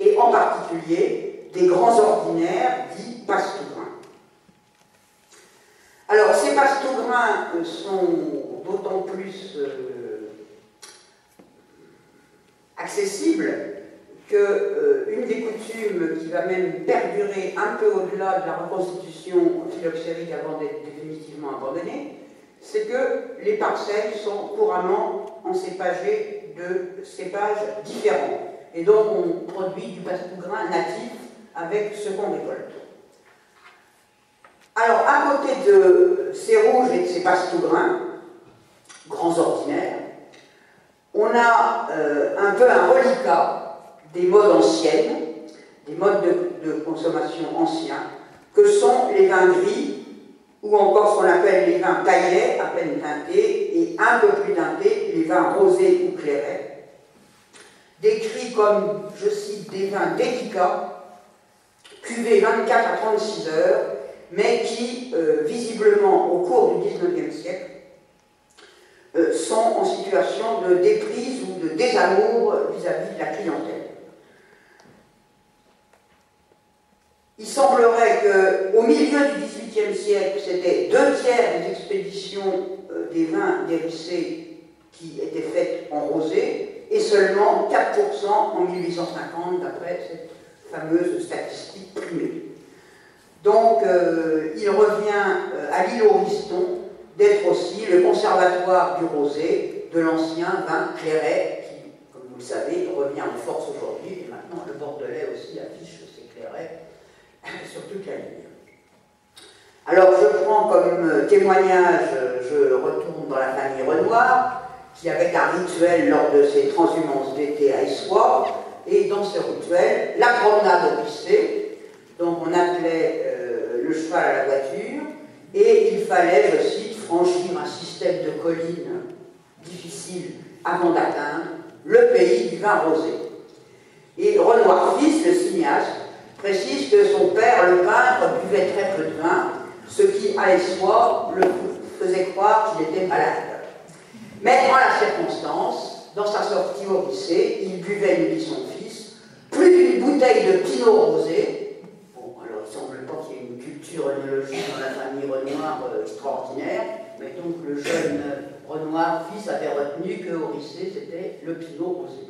et en particulier des grands ordinaires dits pastougrins. Alors, ces pastougrins sont d'autant plus euh, accessible qu'une euh, des coutumes qui va même perdurer un peu au-delà de la reconstitution phylloxérique avant d'être définitivement abandonnée, c'est que les parcelles sont couramment encépagées de cépages différents. Et donc on produit du passe-grain natif avec ce qu'on récolte. Alors, à côté de ces rouges et de ces passe-grains, grands ordinaires, on a euh, un peu un reliquat des modes anciennes, des modes de, consommation anciens, que sont les vins gris, ou encore ce qu'on appelle les vins taillés, à peine teintés, et un peu plus teintés, les vins rosés ou clairets, décrits comme, je cite, des vins délicats, cuvés 24 à 36 heures, mais qui, euh, visiblement, au cours du XIXe siècle, sont en situation de déprise ou de désamour vis-à-vis de la clientèle. Il semblerait qu'au milieu du XVIIIe siècle, c'était deux tiers des expéditions euh, des vins dérissés qui étaient faites en rosé et seulement 4% en 1850 d'après cette fameuse statistique primée. Donc euh, il revient à l'île Auriston d'être aussi le conservatoire du rosé de l'ancien vin clairet, qui, comme vous le savez, revient en force aujourd'hui, et maintenant le Bordelais aussi affiche ses clairets sur toute la ligne. Alors je prends comme témoignage, je retourne dans la famille Renoir, qui avait un rituel lors de ses transhumances d'été à Essoir, et dans ce rituel, la promenade au lycée, donc on appelait euh, le cheval à la voiture, et il fallait, je cite, franchir un système de collines difficile avant d'atteindre le pays du vin rosé. Et Renoir fils, le cinéaste, précise que son père, le peintre, buvait très peu de vin, ce qui, à l'espoir, le faisait croire qu'il était malade. Mais en la circonstance, dans sa sortie au lycée, il buvait, lui dit son fils, plus d'une bouteille de pinot rosé. Bon, alors il ne semble pas qu'il y ait une culture œnologique dans la famille Renoir euh, extraordinaire, mais donc le jeune Renoir, fils, avait retenu qu'au lycée, c'était le pinot rosé.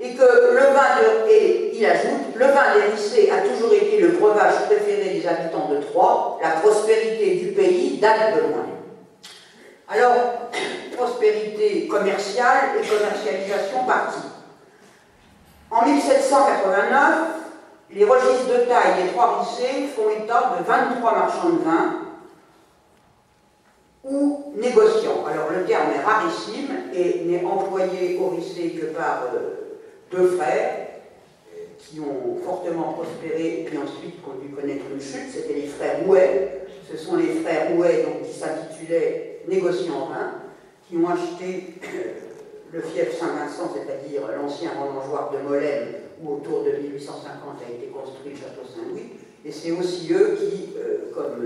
Et que le vin de, et il ajoute, le vin des a toujours été le breuvage préféré des habitants de Troyes, la prospérité du pays date de loin. Alors, prospérité commerciale et commercialisation partie. En 1789, les registres de taille des trois lycées font état de 23 marchands de vin, ou négociant. Alors le terme est rarissime et n'est employé au lycée que par euh, deux frères qui ont fortement prospéré et puis ensuite ont dû connaître une chute. C'était les frères Houet. Ce sont les frères Houet donc, qui s'intitulaient négociants vin, qui ont acheté euh, le fief Saint-Vincent, c'est-à-dire l'ancien remangeoir de Molène, où autour de 1850 a été construit le château Saint-Louis. Et c'est aussi eux qui, euh, comme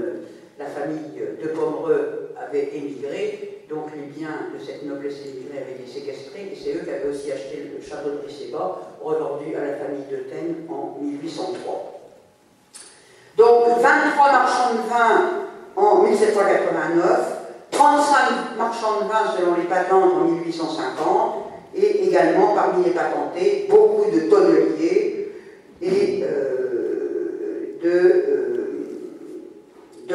la famille de Pomereux avait émigré, donc les biens de cette noblesse émigrée avaient été séquestrés, et c'est eux qui avaient aussi acheté le château de Brisséba, revendu à la famille de Taine en 1803. Donc 23 marchands de vin en 1789, 35 marchands de vin selon les patentes en 1850, et également parmi les patentés, beaucoup de tonneliers et euh, de, euh, de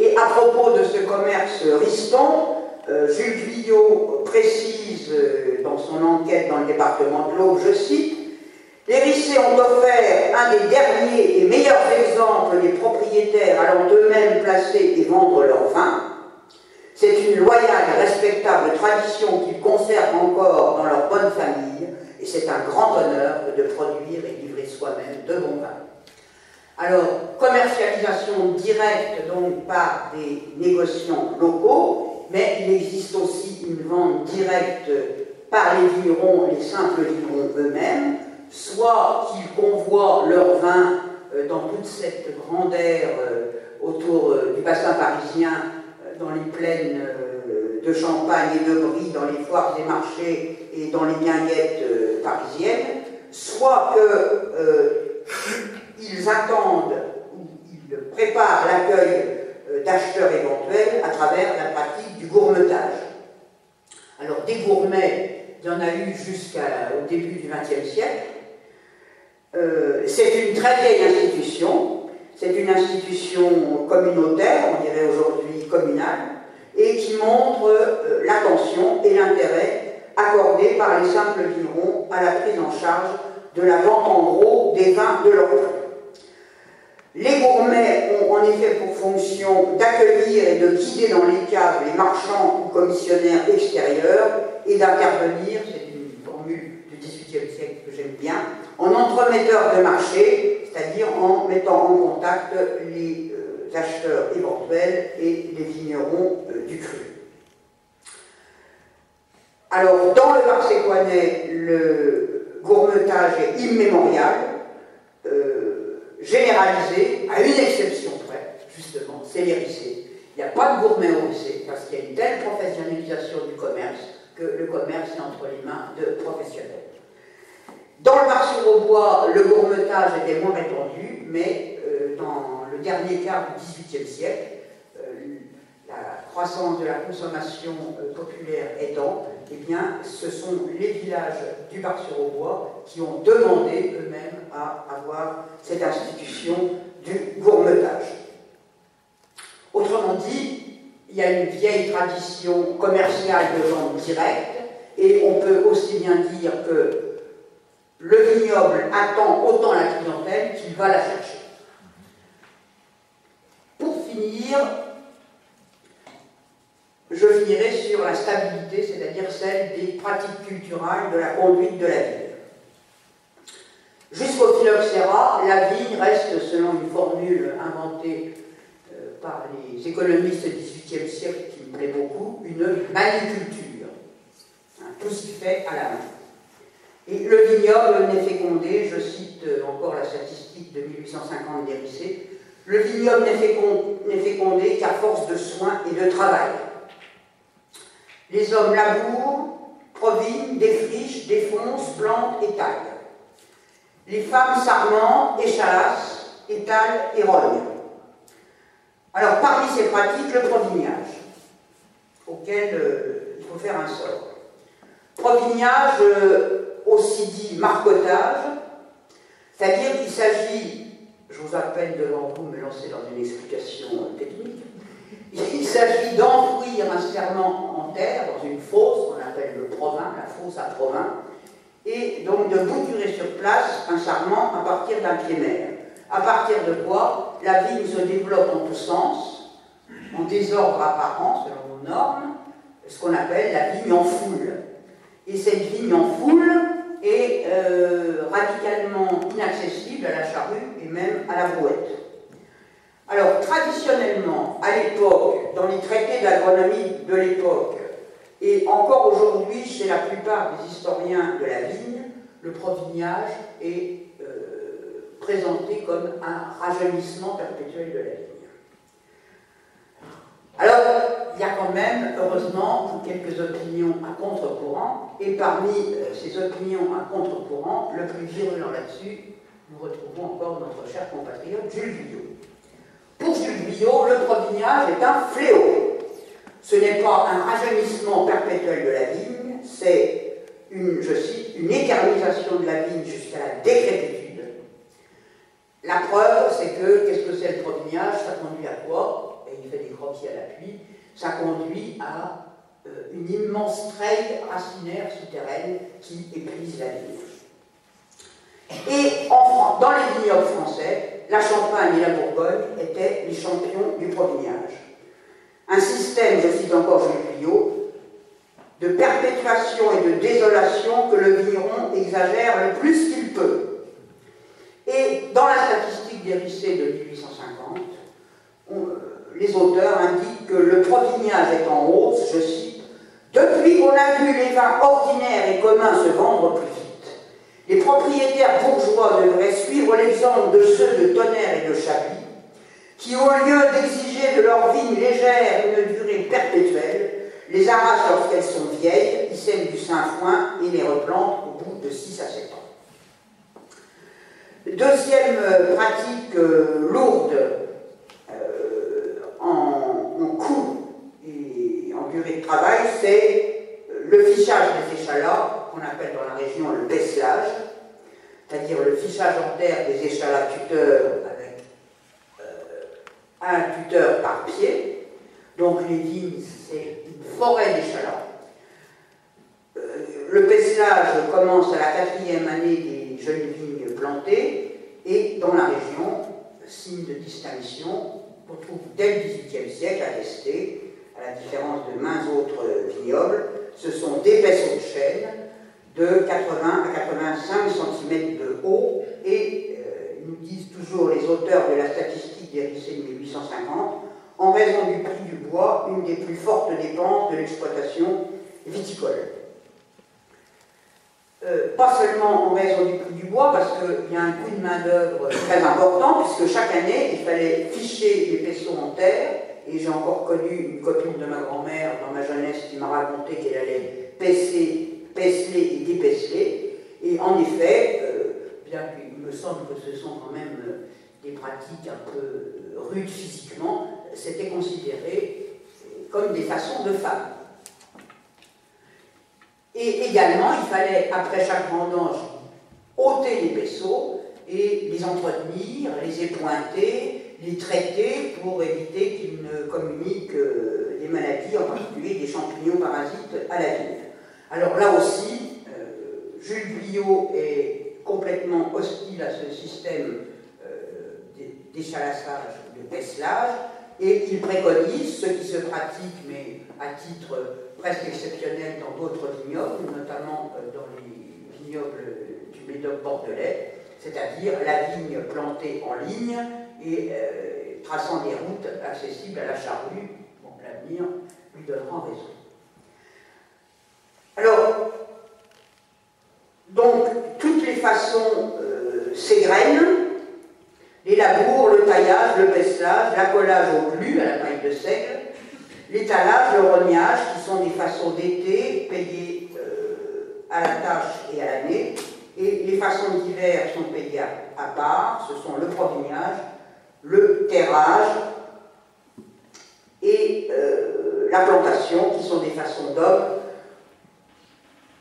et à propos de ce commerce riston, euh, Jules Guyot précise euh, dans son enquête dans le département de l'Aube, je cite, les Rissés ont offert un des derniers et meilleurs exemples des propriétaires allant eux-mêmes placer et vendre leur vin. C'est une loyale et respectable tradition qu'ils conservent encore dans leur bonne famille, et c'est un grand honneur de produire et livrer soi-même de bons vins. Alors, commercialisation directe donc par des négociants locaux, mais il existe aussi une vente directe par les vignerons, les simples vignerons eux-mêmes, soit qu'ils convoient leur vin euh, dans toute cette grandeur euh, autour euh, du bassin parisien, dans les plaines de Champagne et de Brie, dans les foires des marchés et dans les guinguettes parisiennes, soit que ils attendent ou ils préparent l'accueil euh, d'acheteurs éventuels à travers la pratique du gourmetage. Alors des gourmets Il y en a eu jusqu'au début du XXe siècle. Euh, c'est une très vieille institution. C'est une institution communautaire, on dirait aujourd'hui communale, et qui montre euh, l'attention et l'intérêt accordés par les simples vignerons à la prise en charge de la vente en gros des vins de leur Les gourmets ont en effet pour fonction d'accueillir et de guider dans les caves les marchands ou commissionnaires extérieurs et d'intervenir, c'est une formule du XVIIIe siècle que j'aime bien, en entremetteur de marché, c'est-à-dire en mettant en contact les euh, acheteurs éventuels et les vignerons euh, du cru. Alors, dans le Marseillais, le gourmetage est immémorial, euh, généralisé, à une exception près, justement, c'est les Il n'y a pas de gourmet au lycée, parce qu'il y a une telle professionnalisation du commerce que le commerce est entre les mains de professionnels. Dans le au bois, le gourmetage était moins répandu, mais euh, dans le dernier quart du XVIIIe siècle, euh, la croissance de la consommation euh, populaire aidant, eh bien, ce sont les villages du Bar-sur-Aubois qui ont demandé eux-mêmes à avoir cette institution du gourmetage. Autrement dit, il y a une vieille tradition commerciale de vente directe, et on peut aussi bien dire que le vignoble attend autant la clientèle qu'il va la chercher. Pour finir, je finirai sur la stabilité, c'est-à-dire celle des pratiques culturelles de la conduite de la vigne. Jusqu'au phylloxéra, la vigne reste, selon une formule inventée euh, par les économistes du XVIIIe siècle qui me plaît beaucoup, une maniculture. Hein, tout s'y fait à la main. Et le vignoble n'est fécondé, je cite encore la statistique de 1850 d'Hérissé, le vignoble n'est fécondé qu'à force de soins et de travail. Les hommes labourent, provinent, défrichent, défoncent, plantent et taillent. Les femmes sarmentent, échalassent, étalent et rognent. Alors, parmi ces pratiques, le provignage, auquel euh, il faut faire un sort. Provignage, euh, aussi dit marcotage, c'est-à-dire qu'il s'agit, je vous appelle devant vous me lancer dans une explication technique, il s'agit d'enfouir un serment en terre, dans une fosse, qu'on appelle le provin, la fosse à provin, et donc de bouturer sur place un sarment à partir d'un pied mer. À partir de quoi la vigne se développe en tous sens, en désordre apparent selon nos normes, ce qu'on appelle la vigne en foule. Et cette vigne en foule, est euh, radicalement inaccessible à la charrue et même à la brouette. Alors, traditionnellement, à l'époque, dans les traités d'agronomie de l'époque, et encore aujourd'hui chez la plupart des historiens de la vigne, le provignage est euh, présenté comme un rajeunissement perpétuel de la vigne. Alors, il y a quand même, heureusement, quelques opinions à contre-courant, et parmi euh, ces opinions à contre-courant, le plus virulent là-dessus, nous retrouvons encore notre cher compatriote Jules Guyot. Pour Jules Guyot, le provignage est un fléau. Ce n'est pas un rajeunissement perpétuel de la vigne, c'est une, je cite, une éternisation de la vigne jusqu'à la décrépitude. La preuve, c'est que, qu'est-ce que c'est le provignage Ça conduit à quoi? Fait des croquis à l'appui, ça conduit à euh, une immense treille racinaire souterraine qui épuise la ville. Et dans les vignobles français, la Champagne et la Bourgogne étaient les champions du provignage. Un système, je cite encore Jules de perpétuation et de désolation que le vigneron exagère le plus qu'il peut. Et dans la statistique des de 1850, on, les auteurs indiquent que le provignage est en hausse, je cite, depuis qu'on a vu les vins ordinaires et communs se vendre plus vite. Les propriétaires bourgeois devraient suivre l'exemple de ceux de Tonnerre et de Chablis, qui, au lieu d'exiger de leurs vignes légères une durée perpétuelle, les arrachent lorsqu'elles sont vieilles, y sèment du sainfoin et les replantent au bout de 6 à 7 ans. Deuxième euh, pratique euh, lourde durée de travail, c'est euh, le fichage des échalas, qu'on appelle dans la région le besselage, c'est-à-dire le fichage en terre des échalas tuteurs avec euh, un tuteur par pied. Donc les vignes, c'est une forêt d'échalas. Euh, le besselage commence à la quatrième année des jeunes vignes plantées, et dans la région, signe de distinction, on trouve dès le XVIIIe siècle attesté à la différence de maints autres vignobles, ce sont des vaisseaux de chêne de 80 à 85 cm de haut et, euh, nous disent toujours les auteurs de la statistique des de 1850, en raison du prix du bois, une des plus fortes dépenses de l'exploitation viticole. Euh, pas seulement en raison du prix du bois, parce qu'il y a un coût de main-d'œuvre très important, puisque chaque année, il fallait ficher les vaisseaux en terre, et j'ai encore connu une copine de ma grand-mère dans ma jeunesse qui m'a raconté qu'elle allait pêcher, pêcher et dépêcher. Et en effet, euh, bien qu'il me semble que ce sont quand même euh, des pratiques un peu rudes physiquement, c'était considéré comme des façons de femmes. Et également, il fallait, après chaque vendange, ôter les vaisseaux et les entretenir, les épointer, les traiter pour éviter qu'ils ne communiquent euh, des maladies, en particulier des champignons parasites à la vigne. Alors là aussi, euh, Jules Biot est complètement hostile à ce système euh, d'échalassage, de pesselage, et il préconise ce qui se pratique, mais à titre presque exceptionnel dans d'autres vignobles, notamment euh, dans les vignobles du Médoc bordelais, c'est-à-dire la vigne plantée en ligne et euh, traçant des routes accessibles à la charrue. Bon, l'avenir lui donnera raison. Alors, donc, toutes les façons euh, s'égrènent, les labours, le taillage, le pesselage, l'accolage au plu à la paille de seigle, l'étalage, le rognage, qui sont des façons d'été payées euh, à la tâche et à l'année, et les façons d'hiver sont payées à, part, ce sont le provignage, le terrage et euh, la plantation, qui sont des façons d'homme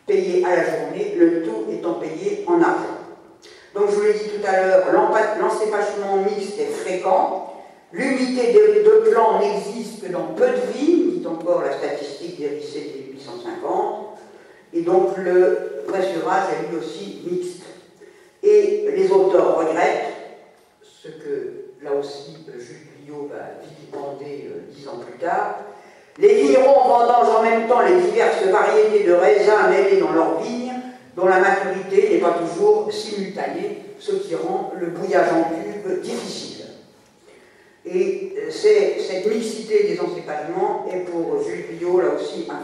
payées à la journée, le tout étant payé en argent. Donc je vous l'ai dit tout à l'heure, l'encépachement mixte est fréquent, L'unité de, plan n'existe que dans peu de vignes, dit encore la statistique des de 1850, et donc le pressurage est lui aussi mixte. Et les auteurs regrettent, ce que là aussi Jules Guillot va vilipender euh, dix ans plus tard, les vignerons vendangent en même temps les diverses variétés de raisins mêlés dans leurs vignes, dont la maturité n'est pas toujours simultanée, ce qui rend le bouillage en cube difficile. Et euh, cette mixité des encépagements est pour Jules Biot là aussi un,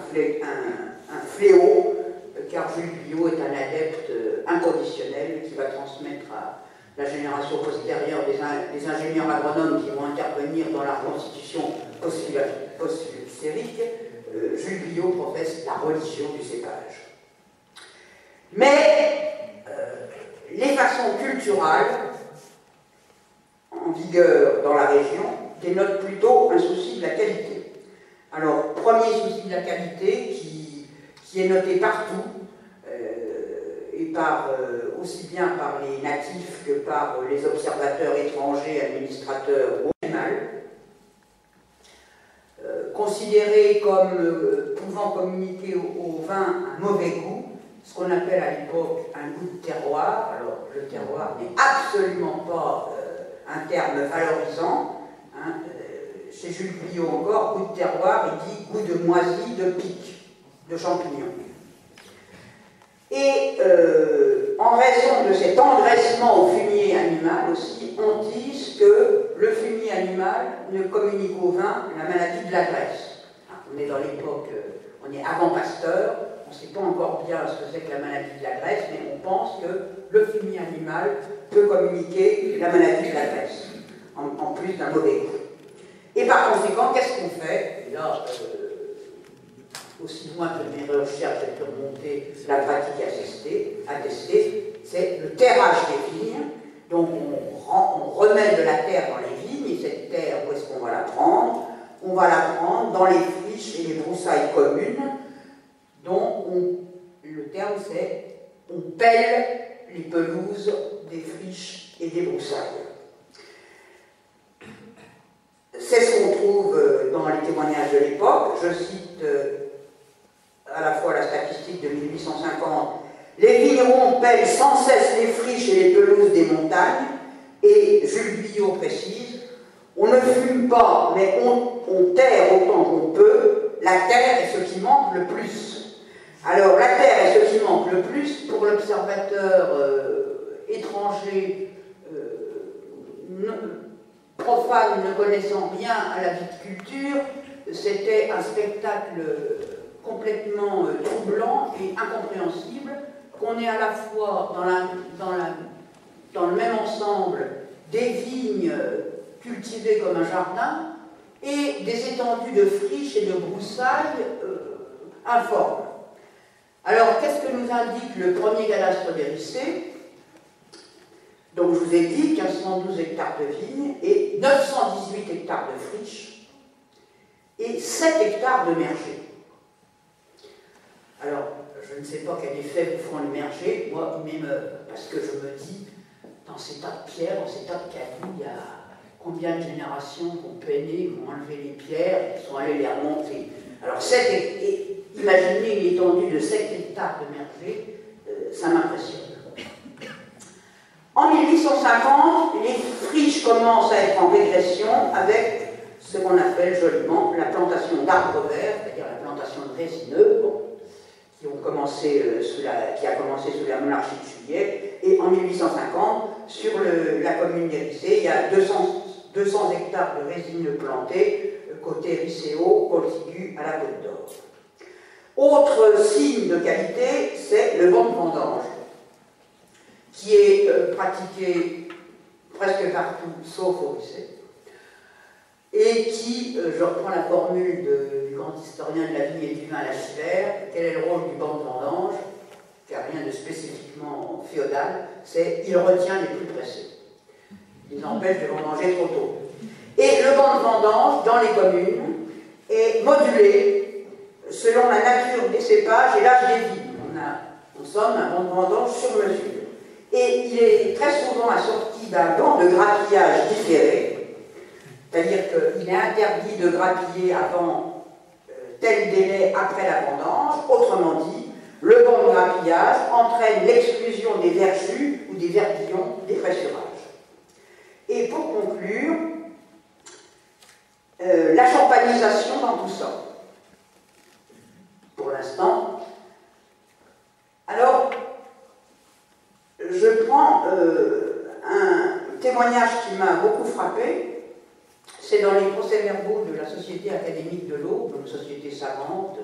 fléau, euh, car Jules Biot est un adepte euh, inconditionnel qui va transmettre à la génération postérieure des, ingénieurs agronomes qui vont intervenir dans la reconstitution post-sphérique. Jules Biot professe la religion du cépage. Mais les façons culturelles en vigueur dans la région dénote plutôt un souci de la qualité. Alors, premier souci de la qualité qui, qui est noté partout, euh, et par, euh, aussi bien par les natifs que par les observateurs étrangers, administrateurs ou animal, euh, considéré comme pouvant communiquer au, vin un mauvais goût, ce qu'on appelle à l'époque un goût de terroir. Alors, le terroir n'est absolument pas un terme valorisant. Hein, euh, chez Jules Briot encore, goût de terroir, il dit goût de moisi, de pique, de champignons. Et euh, en raison de cet engraissement au fumier animal aussi, on dit que le fumier animal ne communique au vin la maladie de la graisse. Hein, on est dans l'époque, euh, on est avant Pasteur, on ne sait pas encore bien ce que c'est que la maladie de la graisse, mais on pense que le fumier animal peut communiquer la maladie de la graisse, en, plus d'un mauvais goût. Et par conséquent, qu'est-ce qu'on fait? Et là, euh, aussi loin que mes recherches j'ai pu remonter la pratique attestée, c'est le terrage des vignes. Donc on, remet de la terre dans les vignes, et cette terre, où est-ce qu'on va la prendre? On va la prendre dans les friches et les broussailles communes, dont le terme c'est on pèle les pelouses des friches et des broussailles. C'est ce dans les témoignages de l'époque. Je cite à la fois la statistique de 1850 les vignerons pèlent sans cesse les friches et les pelouses des montagnes, et Jules Billot précise on ne fume pas, mais on, terre autant qu'on peut. La terre est ce qui manque le plus. Alors, la terre est ce qui manque le plus pour l'observateur euh, étranger, euh, profane, ne connaissant rien à la viticulture. C'était un spectacle complètement euh, troublant et incompréhensible qu'on ait à la fois dans, le même ensemble des vignes cultivées comme un jardin et des étendues de friches et de broussailles euh, informes. Alors, qu'est-ce que nous indique le premier cadastre d'Hérissé Donc, je vous ai dit 1512 hectares de vignes et 918 hectares de friches et 7 hectares de mergers. Alors, je ne sais pas quel effet vous font les mergers, moi, même parce que je me dis, dans ces tas de pierres, dans ces tas de cailloux, il y a combien de générations qui ont peiné, qui ont enlevé les pierres, qui sont allés les remonter. Alors, imaginez une étendue de 7 hectares de mergers, euh, ça m'impressionne. En 1850, les friches commencent à être en régression avec ce qu'on appelle joliment la plantation d'arbres verts, c'est-à-dire la plantation de résineux, euh, qui a commencé sous la monarchie de Juillet. Et en 1850, sur la commune d'Érissé, il y a 200 200 hectares de résineux plantés, côté Ricéo, contigu à la Côte d'Or. Autre signe de qualité, c'est le banc de vendange, qui est euh, pratiqué presque partout, sauf au Ricé, et qui, euh, je reprends la formule du grand historien de la vie et du vin à la Chivère, quel est le rôle du banc de vendange Car rien de spécifiquement féodal, c'est il retient les plus pressés ils empêchent de vendanger trop tôt. Et le banc de vendange dans les communes est modulé selon la nature des cépages et l'âge des vignes. On a, en somme, un banc de vendange sur mesure. Et il est très souvent assorti d'un banc de grappillage différé, c'est-à-dire qu'il est interdit de grappiller avant euh, tel délai après la vendange. Autrement dit, le de grappillage entraîne l'exclusion des verjus ou des verdillons des fraissurages. Et pour conclure, euh, la champanisation dans tout ça. Pour l'instant. Alors, je prends euh, un témoignage qui m'a beaucoup frappé. C'est dans les procès-verbaux de la Société académique de l'eau, une société savante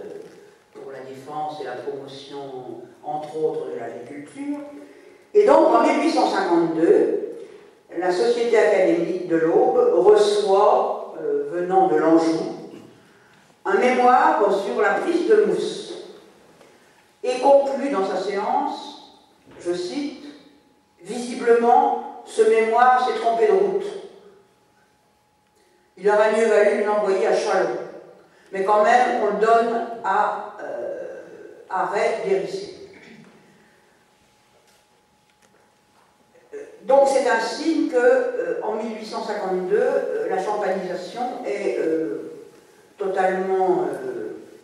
pour la défense et la promotion, entre autres, de l'agriculture. Et donc, en 1852, la Société académique de l'Aube reçoit, euh, venant de l'Anjou, un mémoire sur la prise de mousse et conclut dans sa séance, je cite, Visiblement, ce mémoire s'est trompé de route. Il aurait mieux valu l'envoyer à Chalon. Mais quand même, on le donne à euh, Arrêt Donc c'est un signe que euh, en 1852, euh, la champanisation est euh, totalement,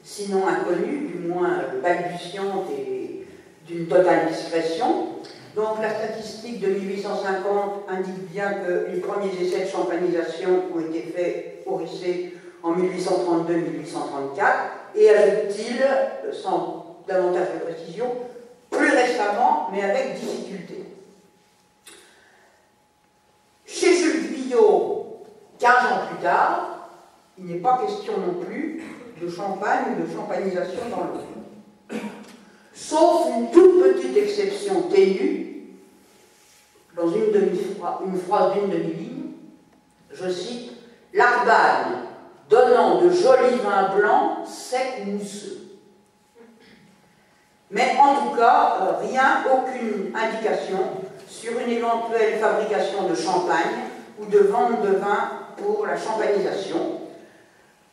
sinon inconnue, du moins balbutiante et d'une totale discrétion. Donc la statistique de 1850 indique bien que les premiers essais de champanisation ont été faits au Rissé en 1832-1834, et ajoute-t-il, sans davantage de précision, plus récemment, mais avec difficulté. Chez Jules Guyot, 15 ans plus tard, il n'est pas question non plus de champagne ou de champanisation dans l'eau. Sauf une toute petite exception ténue, dans une, une phrase d'une demi-ligne, je cite, L'Arbanne donnant de jolis vins blancs secs mousseux. Mais en tout cas, euh, rien, aucune indication sur une éventuelle fabrication de champagne ou de vente de vin pour la champanisation.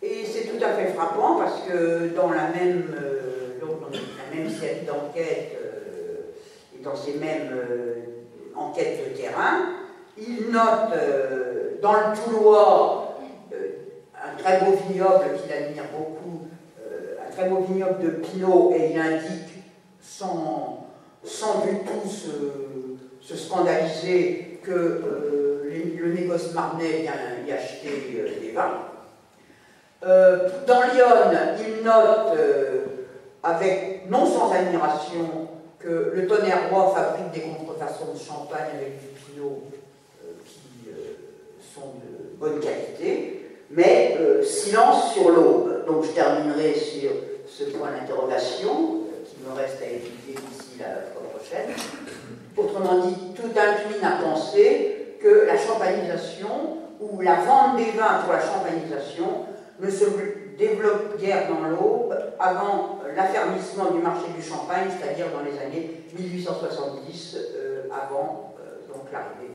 Et c'est tout à fait frappant parce que dans la même, euh, d'enquêtes euh, et dans ces mêmes euh, enquêtes de terrain, il note dans le Toulois un très beau vignoble qu'il admire beaucoup, un très beau vignoble de Pinot, et il indique sans, sans du tout se, scandaliser que le négoce marnais vient y acheter des vins. dans Lyon, il note avec, non sans admiration, que le tonnerre roi fabrique des contrefaçons de champagne avec du pinot euh, qui euh, sont de bonne qualité, mais euh, silence sur l'aube. Donc je terminerai sur ce point d'interrogation qui me reste à étudier d'ici la fois prochaine. Autrement dit, tout incline à penser que la champagnisation ou la vente des vins pour la champagnisation ne se développe guère dans l'Aube avant l'affermissement du marché du champagne, c'est-à-dire dans les années 1870, euh, avant euh, l'arrivée